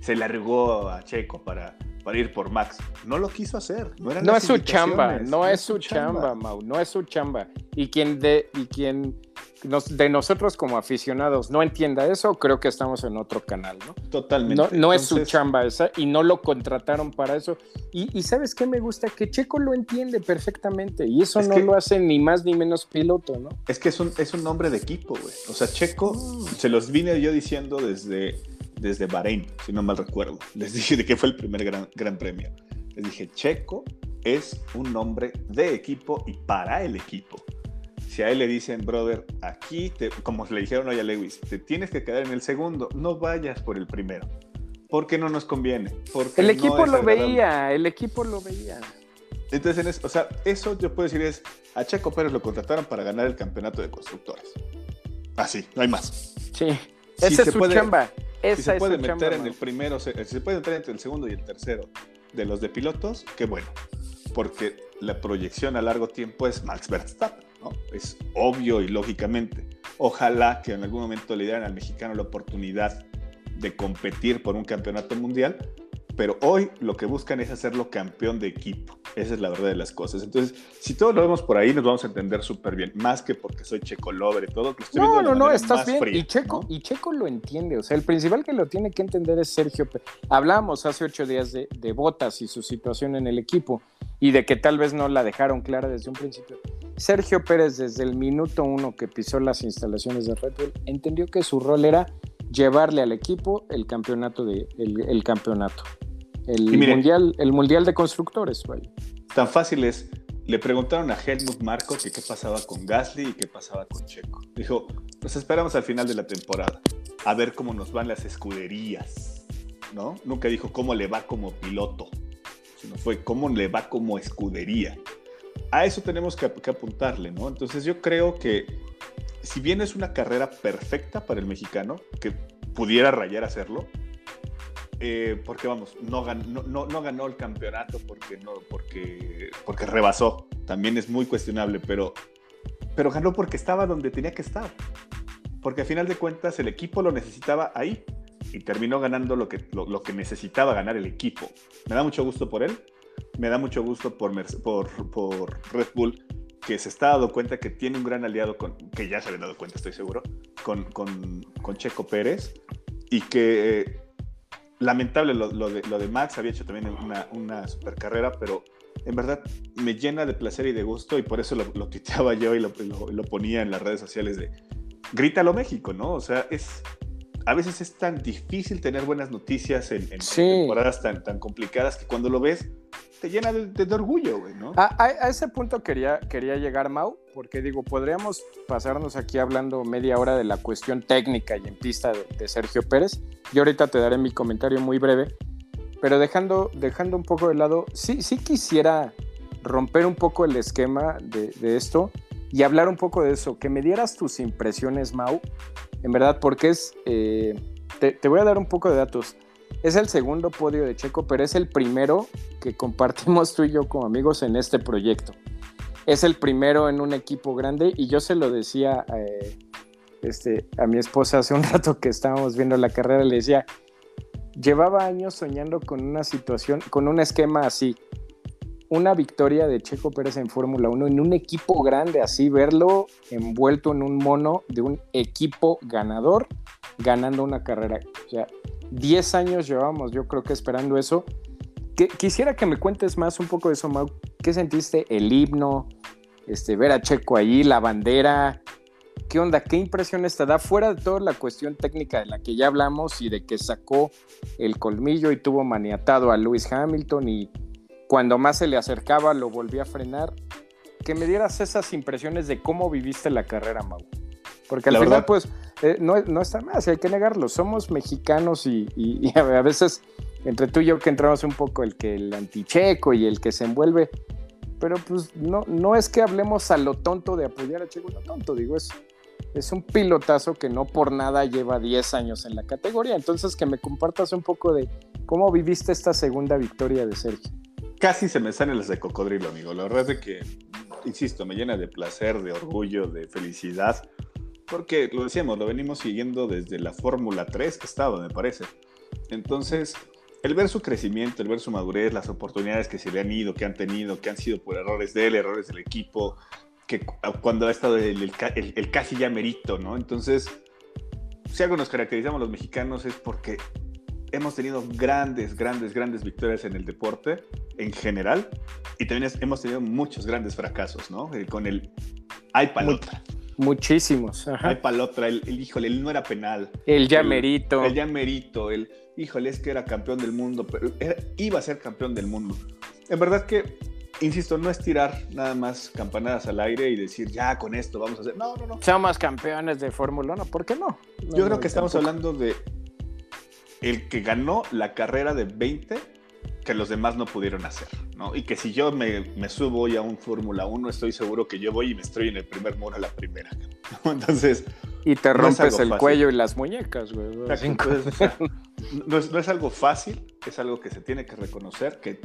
se le arrugó a Checo para, para ir por Max. No lo quiso hacer. No, es su chamba, no, es su chamba, Mau, no es su chamba. Y quien, de, y quien de nosotros como aficionados no entienda eso, creo que estamos en otro canal, ¿no? Totalmente. No, es su chamba esa y no lo contrataron para eso. Y, ¿sabes qué me gusta? Que Checo lo entiende perfectamente y eso no lo hace ni más ni menos piloto, ¿no? Es que es un, es un nombre de equipo, güey. O sea, Checo, mm. se los vine yo diciendo desde, desde Bahrein, si no mal recuerdo. Les dije de que fue el primer gran, gran premio. Les dije, Checo es un nombre de equipo y para el equipo si a él le dicen, brother, aquí, como le dijeron hoy a Lewis, te tienes que quedar en el segundo, no vayas por el primero. Porque no nos conviene. Porque el equipo lo veía, el equipo lo veía. Entonces, o sea, eso yo puedo decir es, a Checo Pérez lo contrataron para ganar el campeonato de constructores. Así, no hay más. Sí, esa es su chamba. Esa si se puede meter en el primero, si se puede meter entre el segundo y el tercero de los de pilotos, qué bueno. Porque la proyección a largo tiempo es Max Verstappen. Es obvio y lógicamente. Ojalá que en algún momento le dieran al mexicano la oportunidad de competir por un campeonato mundial, pero hoy lo que buscan es hacerlo campeón de equipo. Esa es la verdad de las cosas. Entonces, si todos lo vemos por ahí, nos vamos a entender súper bien. Más que porque soy Checo Lover y todo. no, no, no, estás bien. y, Checo, y Checo lo entiende. O sea, el principal que lo tiene que entender es Sergio. Hablábamos hace ocho días de, de Botas y su situación en el equipo y de que tal vez no la dejaron clara desde un principio. Sergio Pérez, desde el minuto uno que pisó las instalaciones de Red Bull, entendió que su rol era llevarle al equipo el campeonato de el, campeonato. El mundial, el mundial de constructores, Tan fácil es. Le preguntaron a Helmut Marco que qué pasaba con Gasly y qué pasaba con Checo. Dijo, nos esperamos al final de la temporada a ver cómo nos van las escuderías, ¿no? Nunca dijo cómo le va como piloto, sino fue cómo le va como escudería a eso tenemos que, apuntarle, ¿no? Entonces yo creo que si bien es una carrera perfecta para el mexicano, que pudiera rayar hacerlo, eh, porque vamos, no ganó, no, ganó el campeonato porque, no, porque, porque rebasó, también es muy cuestionable, pero, pero ganó porque estaba donde tenía que estar, porque a final de cuentas el equipo lo necesitaba ahí y terminó ganando lo que, lo que necesitaba ganar el equipo. Me da mucho gusto por él, me da mucho gusto por, por, por Red Bull que se está dando cuenta que tiene un gran aliado, con, que ya se había dado cuenta, estoy seguro, con, con, con Checo Pérez, y que eh, lamentable lo, lo, de, lo, de, Max, había hecho también una, una super carrera, pero en verdad me llena de placer y de gusto, y por eso lo, lo tuiteaba yo y lo, lo, ponía en las redes sociales de Grítalo México, ¿no? O sea, es, a veces es tan difícil tener buenas noticias en, temporadas tan, tan complicadas que cuando lo ves te llena de, orgullo, güey, ¿no? A, ese punto quería, quería llegar, Mau, porque digo, podríamos pasarnos aquí hablando media hora de la cuestión técnica y en pista de, Sergio Pérez. Yo ahorita te daré mi comentario muy breve, pero dejando, dejando un poco de lado, sí, sí quisiera romper un poco el esquema de, esto y hablar un poco de eso, que me dieras tus impresiones, Mau, en verdad, porque es, eh, te, te voy a dar un poco de datos. Es el segundo podio de Checo, pero es el primero que compartimos tú y yo como amigos en este proyecto. Es el primero en un equipo grande y yo se lo decía eh, este, a mi esposa hace un rato que estábamos viendo la carrera, le decía, llevaba años soñando con una situación, con un esquema así. Una victoria de Checo Pérez en Fórmula 1 en un equipo grande, así verlo envuelto en un mono de un equipo ganador ganando una carrera. O sea, 10 años llevamos, yo creo que esperando eso. quisiera que me cuentes más un poco de eso, Mau. ¿Qué sentiste? El himno, este, ver a Checo ahí, la bandera. ¿Qué onda? ¿Qué impresiones te da? Fuera de toda la cuestión técnica de la que ya hablamos y de que sacó el colmillo y tuvo maniatado a Lewis Hamilton y cuando más se le acercaba lo volvió a frenar. Que me dieras esas impresiones de cómo viviste la carrera, Mau. Porque al final, pues, eh, no, está más, hay que negarlo. Somos mexicanos y, a veces entre tú y yo que entramos un poco el que el anticheco y el que se envuelve. Pero pues no, no es que hablemos a lo tonto de apoyar a Checo, lo tonto, digo, es es un pilotazo que no por nada lleva 10 años en la categoría. Entonces, que me compartas un poco de cómo viviste esta segunda victoria de Sergio. Casi se me salen las de cocodrilo, amigo. La verdad es que, insisto, me llena de placer, de orgullo, de felicidad. Porque lo decíamos, lo venimos siguiendo desde la Fórmula 3 que estaba, me parece. Entonces, el ver su crecimiento, el ver su madurez, las oportunidades que se le han ido, que han tenido, que han sido por errores de él, errores del equipo, que cuando ha estado el, casi ya merito, ¿no? Entonces, si algo nos caracterizamos los mexicanos es porque hemos tenido grandes, grandes, grandes victorias en el deporte en general y también hemos tenido muchos grandes fracasos, ¿no? Eh, con el hay Muchísimos. Hay palotra, el, híjole, él no era penal. El ya merito. El ya merito, el híjole, es que era campeón del mundo, pero iba a ser campeón del mundo. En verdad que insisto, no es tirar nada más campanadas al aire y decir, ya con esto vamos a hacer. No, no, no. Somos campeones de Fórmula 1, ¿por qué no? Yo creo que estamos hablando de el que ganó la carrera de 20 que los demás no pudieron hacer, ¿no? Y que si yo me, subo hoy a un Fórmula 1, estoy seguro que yo voy y me estoy en el primer muro a la primera. Entonces. Y te rompes el cuello y las muñecas, güey. no, es, no es algo fácil, es algo que se tiene que reconocer, que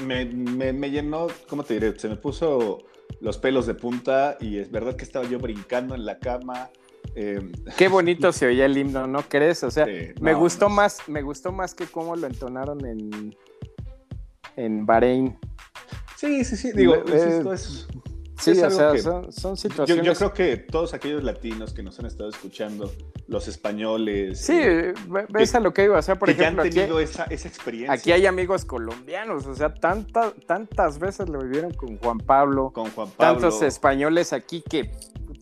me, me, llenó, ¿cómo te diré? Se me puso los pelos de punta y es verdad que estaba yo brincando en la cama. Em, Qué bonito se oía el himno, ¿no crees? O sea, me gustó más, me gustó más que cómo lo entonaron en, en Bahrein. Sí, sí, sí. Digo, eh, es, Sí, o sea, son, situaciones. Yo, creo que todos aquellos latinos que nos han estado escuchando, los españoles. Sí, eh, ves a lo que iba. O sea, por ejemplo. han tenido esa, experiencia. Aquí hay amigos colombianos, o sea, tantas tantas veces lo vivieron con Juan Pablo. Con Juan Pablo. Tantos españoles aquí que,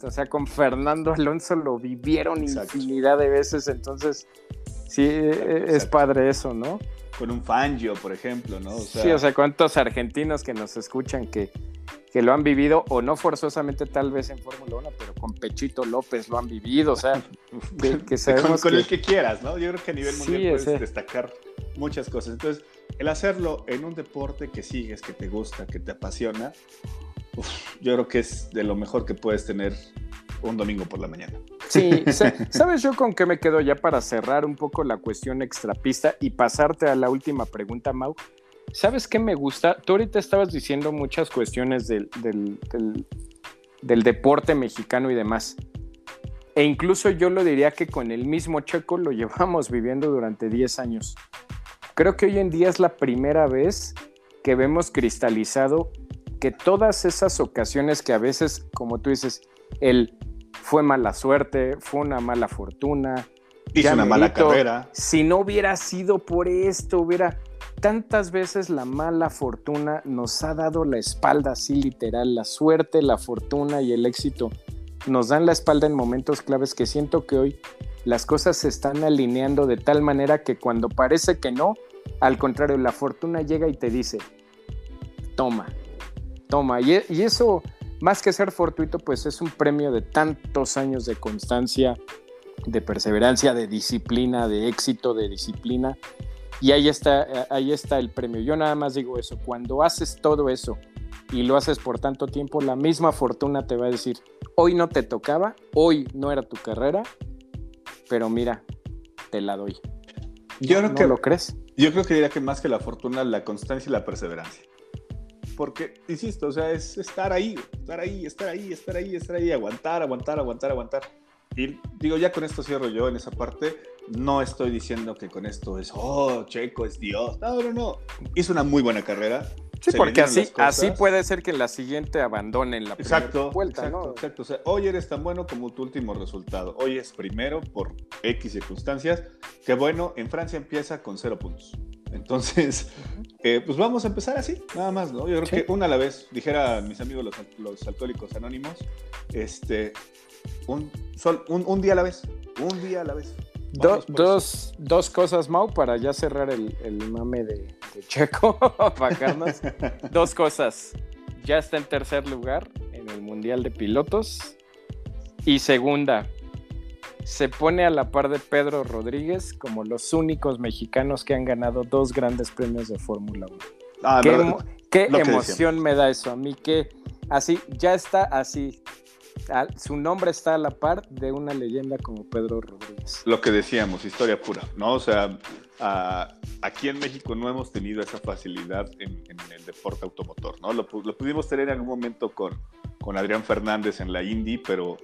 o sea, con Fernando Alonso lo vivieron infinidad de veces. Entonces, sí, e, es padre eso, ¿no? Con un Fangio, por ejemplo, ¿no? sí, o sea, cuántos argentinos que nos escuchan que que lo han vivido, o no forzosamente tal vez en Fórmula 1, pero con Pechito López lo han vivido, o sea, que, con, el que quieras, ¿no? Yo creo que a nivel mundial puedes destacar muchas cosas. Entonces, el hacerlo en un deporte que sigues, que te gusta, que te apasiona, yo creo que es de lo mejor que puedes tener un domingo por la mañana. Sí, ¿sabes yo con qué me quedo ya para cerrar un poco la cuestión extrapista y pasarte a la última pregunta, Mau? ¿Sabes qué me gusta? Tú ahorita estabas diciendo muchas cuestiones del, deporte mexicano y demás. E incluso yo lo diría que con el mismo Checo lo llevamos viviendo durante 10 años. Creo que hoy en día es la primera vez que vemos cristalizado que todas esas ocasiones que a veces, como tú dices, el fue mala suerte, fue una mala fortuna. Hizo una mala carrera. Si no hubiera sido por esto, hubiera tantas veces la mala fortuna nos ha dado la espalda, así literal, la suerte, la fortuna y el éxito nos dan la espalda en momentos claves que siento que hoy las cosas se están alineando de tal manera que cuando parece que no, al contrario, la fortuna llega y te dice, toma, toma. Y, y eso, más que ser fortuito, pues es un premio de tantos años de constancia, de perseverancia, de disciplina, de éxito, de disciplina y ahí está, eh, ahí está el premio. Yo nada más digo eso, cuando haces todo eso y lo haces por tanto tiempo, la misma fortuna te va a decir, hoy no te tocaba, hoy no era tu carrera, pero mira, te la doy. Yo ¿No, creo que, lo crees? Yo creo que diría que más que la fortuna, la constancia y la perseverancia. Porque, insisto, o sea, es estar ahí, estar ahí, estar ahí, estar ahí, estar ahí, aguantar, aguantar, aguantar, aguantar. Y digo, ya con esto cierro yo en esa parte. No estoy diciendo que con esto es, oh, Checo es Dios. No, no, no. Hizo una muy buena carrera. Sí, porque así, así puede ser que la siguiente abandonen la exacto, vuelta, exacto, ¿no? Exacto. O sea, hoy eres tan bueno como tu último resultado. Hoy es primero por X circunstancias. Que bueno, en Francia empieza con cero puntos. Entonces, eh, pues vamos a empezar así, nada más, ¿no? Yo creo que una a la vez, dijera mis amigos los, los alcohólicos anónimos, este, Un, sol, un, día a la vez. Un día a la vez. dos, dos, cosas, Mau, para ya cerrar el, mame de, Checo, Carlos. dos cosas. Ya está en tercer lugar en el Mundial de Pilotos. Y segunda, se pone a la par de Pedro Rodríguez como los únicos mexicanos que han ganado dos grandes premios de Fórmula 1. Ah, qué, emoción me da eso a mí, que así, ya está así. Su nombre está a la par de una leyenda como Pedro Rodríguez. Lo que decíamos, historia pura, ¿no? O sea, aquí en México no hemos tenido esa facilidad en, el deporte automotor, ¿no? Lo, pudimos tener en algún momento con, con Adrián Fernández en la Indy, pero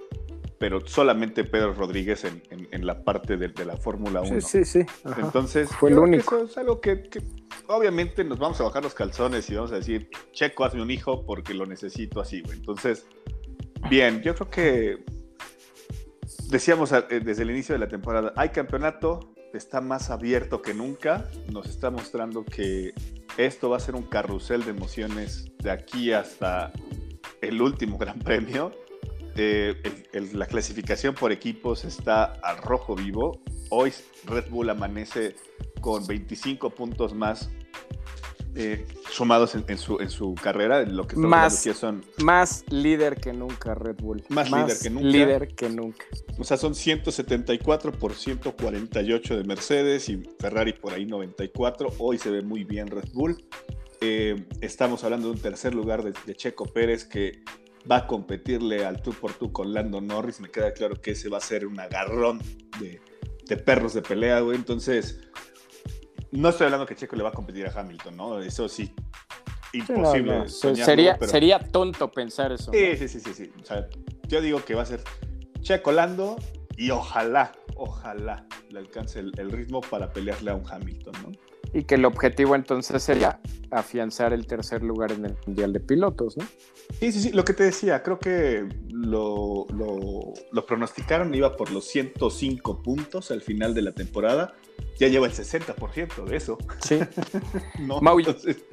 pero solamente Pedro Rodríguez en, la parte de, la Fórmula 1. Sí, sí, sí. Entonces, fue lo único. es algo que, obviamente nos vamos a bajar los calzones y vamos a decir, Checo, hazme un hijo porque lo necesito así, güey. Entonces, bien, yo creo que decíamos eh, desde el inicio de la temporada, hay campeonato, está más abierto que nunca, nos está mostrando que esto va a ser un carrusel de emociones de aquí hasta el último Gran Premio eh, la clasificación por equipos está al rojo vivo. Hoy Red Bull amanece con 25 puntos más eh, sumados en, su, en su carrera, lo que más, son... Más líder que nunca Red Bull. Más, líder que nunca. Líder que nunca. O sea, son 174 por 148 de Mercedes y Ferrari por ahí 94. Hoy se ve muy bien Red Bull. Eh, estamos hablando de un tercer lugar de Checo Pérez que va a competirle al tú por tú con Lando Norris. Me queda claro que ese va a ser un agarrón de, perros de pelea, güey. Entonces, no estoy hablando que Checo le va a competir a Hamilton, ¿no? Eso sí, imposible. sería, sería tonto pensar eso. Sí, sí, sí, sí, sí. O sea, yo digo que va a ser Checo Lando y ojalá, ojalá le alcance el, el ritmo para pelearle a un Hamilton, ¿no? Y que el objetivo entonces sería afianzar el tercer lugar en el Mundial de Pilotos, ¿no? Sí, sí, sí, lo que te decía, creo que lo, lo, pronosticaron, iba por los 105 puntos al final de la temporada, ya lleva el 60% de eso. Sí. no,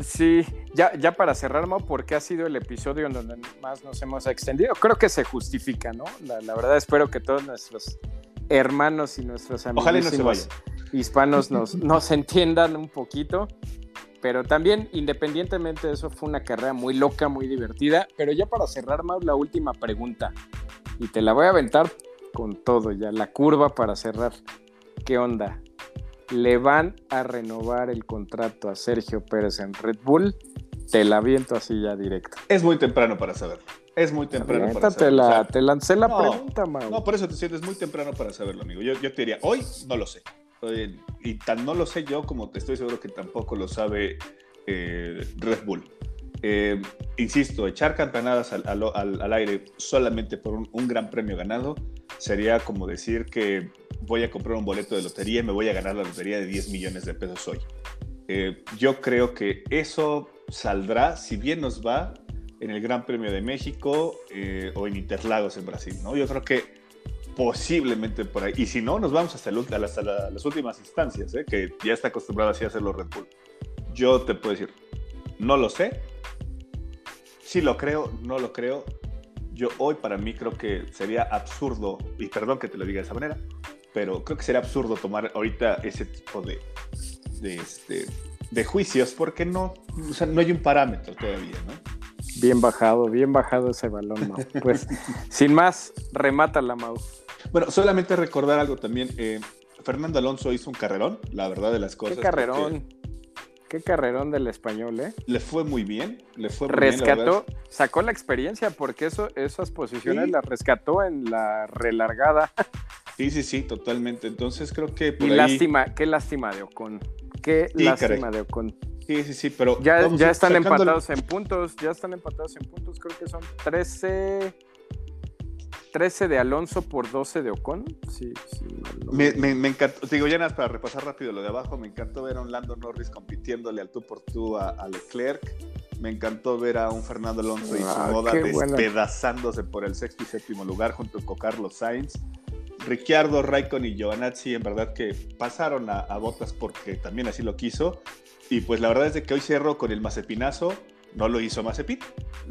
sí, ya, ya para cerrar, Mau, porque ha sido el episodio en donde más nos hemos extendido, creo que se justifica, ¿no? La, la verdad espero que todos nuestros hermanos y nuestros amigos hispanos nos, nos entiendan un poquito. Pero también, independientemente de eso, fue una carrera muy loca, muy divertida. Pero ya para cerrar, más la última pregunta. Y te la voy a aventar con todo ya, la curva para cerrar. ¿Qué onda? ¿Le van a renovar el contrato a Sergio Pérez en Red Bull? Te la aviento así ya directo. Es muy temprano para saberlo. Es muy temprano para saberlo. Te, lancé la pregunta, Mau. No, por eso te sientes muy temprano para saberlo, amigo. Yo, yo te diría, hoy no lo sé. Y tan no lo sé yo como te estoy seguro que tampoco lo sabe eh, Red Bull. Eh, insisto, echar campanadas al, aire solamente por un, gran premio ganado sería como decir que voy a comprar un boleto de lotería y me voy a ganar la lotería de 10 millones de pesos hoy. Eh, yo creo que eso saldrá, si bien nos va, en el Gran Premio de México o en Interlagos en Brasil. ¿no? Yo creo que posiblemente por ahí. Y si no, nos vamos hasta, las últimas instancias, ¿eh? que ya está acostumbrado así a hacerlo Red Bull. Yo te puedo decir, no lo sé. Sí lo creo, no lo creo. Yo hoy para mí creo que sería absurdo, y perdón que te lo diga de esa manera, pero creo que sería absurdo tomar ahorita ese tipo de, de, este, de juicios porque no, o sea, no hay un parámetro todavía, ¿no? Bien bajado, bien bajado ese balón, Mau. Pues sin más, remata la Mau. Bueno, solamente recordar algo también. Eh, Fernando Alonso hizo un carrerón, la verdad de las cosas. Qué carrerón. Qué carrerón del español, ¿eh? Le fue muy bien, le fue muy rescató, sacó la experiencia porque eso, esas posiciones las rescató en la relargada. Sí, sí, sí, totalmente. Entonces creo que y lástima, qué lástima de Ocon. Qué lástima de Ocon. Sí, sí, sí, pero. Ya, ya están empatados en puntos, ya están empatados en puntos, creo que son 13. 13 de Alonso por 12 de Ocon. Sí, sí. me, me, encantó, digo, ya nada para repasar rápido lo de abajo, me encantó ver a un Lando Norris compitiéndole al tú por tú a, Leclerc. Me encantó ver a un Fernando Alonso y su ah, moda despedazándose por el sexto y séptimo lugar junto con Carlos Sainz. Ricciardo, Raikkonen y Giovanazzi en verdad que pasaron a, a, botas porque también así lo quiso. Y pues la verdad es de que hoy cierro con el Mazepinazo no lo hizo Mazepin,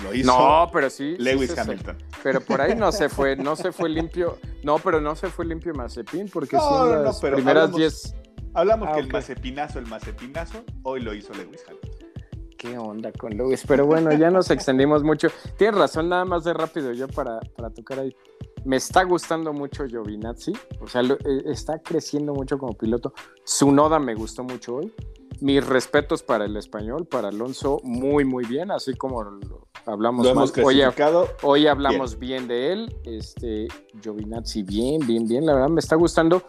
lo hizo No, pero sí. sí Lewis Hamilton. Pero por ahí no se fue, no se fue limpio. No, pero no se fue limpio Mazepin, porque No, sí en no, las pero primeras hablamos- 10. Hablamos Ah, que el Mazepinazo, el Mazepinazo, hoy lo hizo Lewis Hamilton. ¿Qué onda con Lewis? Pero bueno, ya nos extendimos mucho. Tienes razón, nada más de rápido yo para, para tocar ahí. Me está gustando mucho Giovinazzi, o sea, lo- eh, está creciendo mucho como piloto. Noda me gustó mucho hoy. Mis respetos para el español, para Alonso, muy, muy bien, así como lo hablamos Lo más. Hoy, hoy hablamos bien. de él. Este, Giovinazzi, bien, bien, bien. La verdad me está gustando.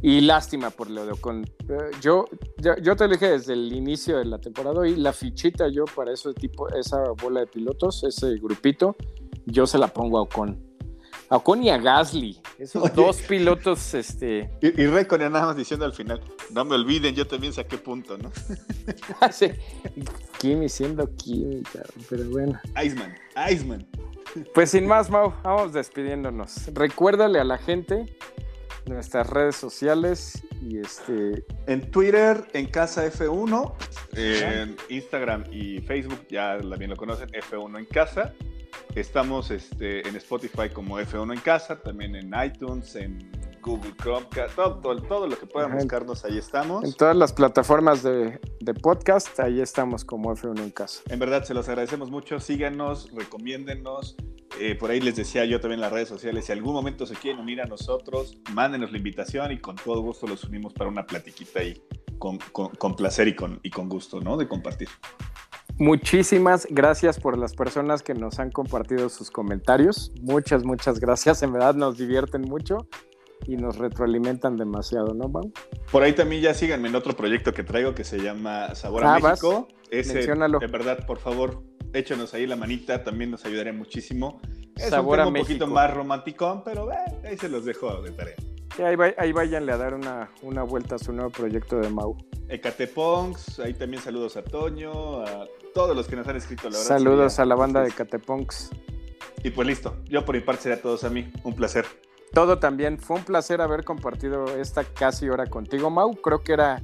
Y lástima por lo de Ocon. Eh, Yo, yo, yo te lo dije desde el inicio de la temporada y la fichita yo para ese tipo, esa bola de pilotos, ese grupito, yo se la pongo a Ocon. A Ocon y a Gasly. Esos Oye. dos pilotos, este. Y, y Recon ya nada más diciendo al final, no me olviden, yo también saqué punto, ¿no? sí, Kimi siendo Kimi, cabrón, pero bueno. Iceman, Iceman. Pues sin más, Mau, vamos despidiéndonos. Recuérdale a la gente nuestras redes sociales y este En Twitter, en Casa F1, en Instagram y Facebook, ya bien lo conocen, F1 en Casa. Estamos este, en Spotify como F1 en Casa, también en iTunes, en Google Chromecast, todo, todo, todo lo que puedan Ajá. buscarnos, ahí estamos. en todas las plataformas de, de podcast, ahí estamos como F1 en casa. En verdad, se los agradecemos mucho. Síganos, recomiéndennos. Eh, por ahí les decía yo también en las redes sociales, si algún momento se quieren unir a nosotros, mándenos la invitación y con todo gusto los unimos para una platiquita ahí, con, con- con placer y con, y con gusto, ¿no? De compartir. Muchísimas gracias por las personas que nos han compartido sus comentarios. Muchas, muchas gracias. En verdad nos divierten mucho y nos retroalimentan demasiado, ¿no, Mau? Por ahí también ya síganme en otro proyecto que traigo que se llama Sabor Ah, a vas. México. Ese, Menciónalo. de verdad, por favor, échenos ahí la manita, también nos ayudaría muchísimo. Es Sabor un a un poquito más romanticón, pero eh, ahí se los dejo de tarea. Sí, ahí, va- ahí váyanle a dar una, una vuelta a su nuevo proyecto de Mau. Ecatepongs, ahí también saludos a Toño, a todos los que nos han escrito, la verdad. Saludos sería- a la banda de Cateponks. Y pues listo, yo por mi parte sería todos a mí, un placer. Todo también. Fue un placer haber compartido esta casi hora contigo, Mau. Creo que era.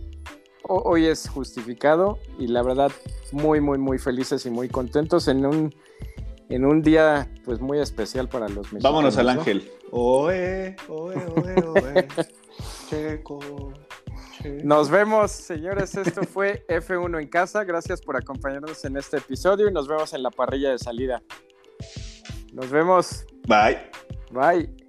ho- Hoy es justificado y la verdad, muy, muy, muy felices y muy contentos en un, en un día pues muy especial para los mexicanos. Vámonos al ¿no? ángel. Oe, oe, oe, oe. Checo. checo. Nos vemos, señores. Esto fue F1 en casa. Gracias por acompañarnos en este episodio y nos vemos en la parrilla de salida. Nos vemos. Bye. Bye.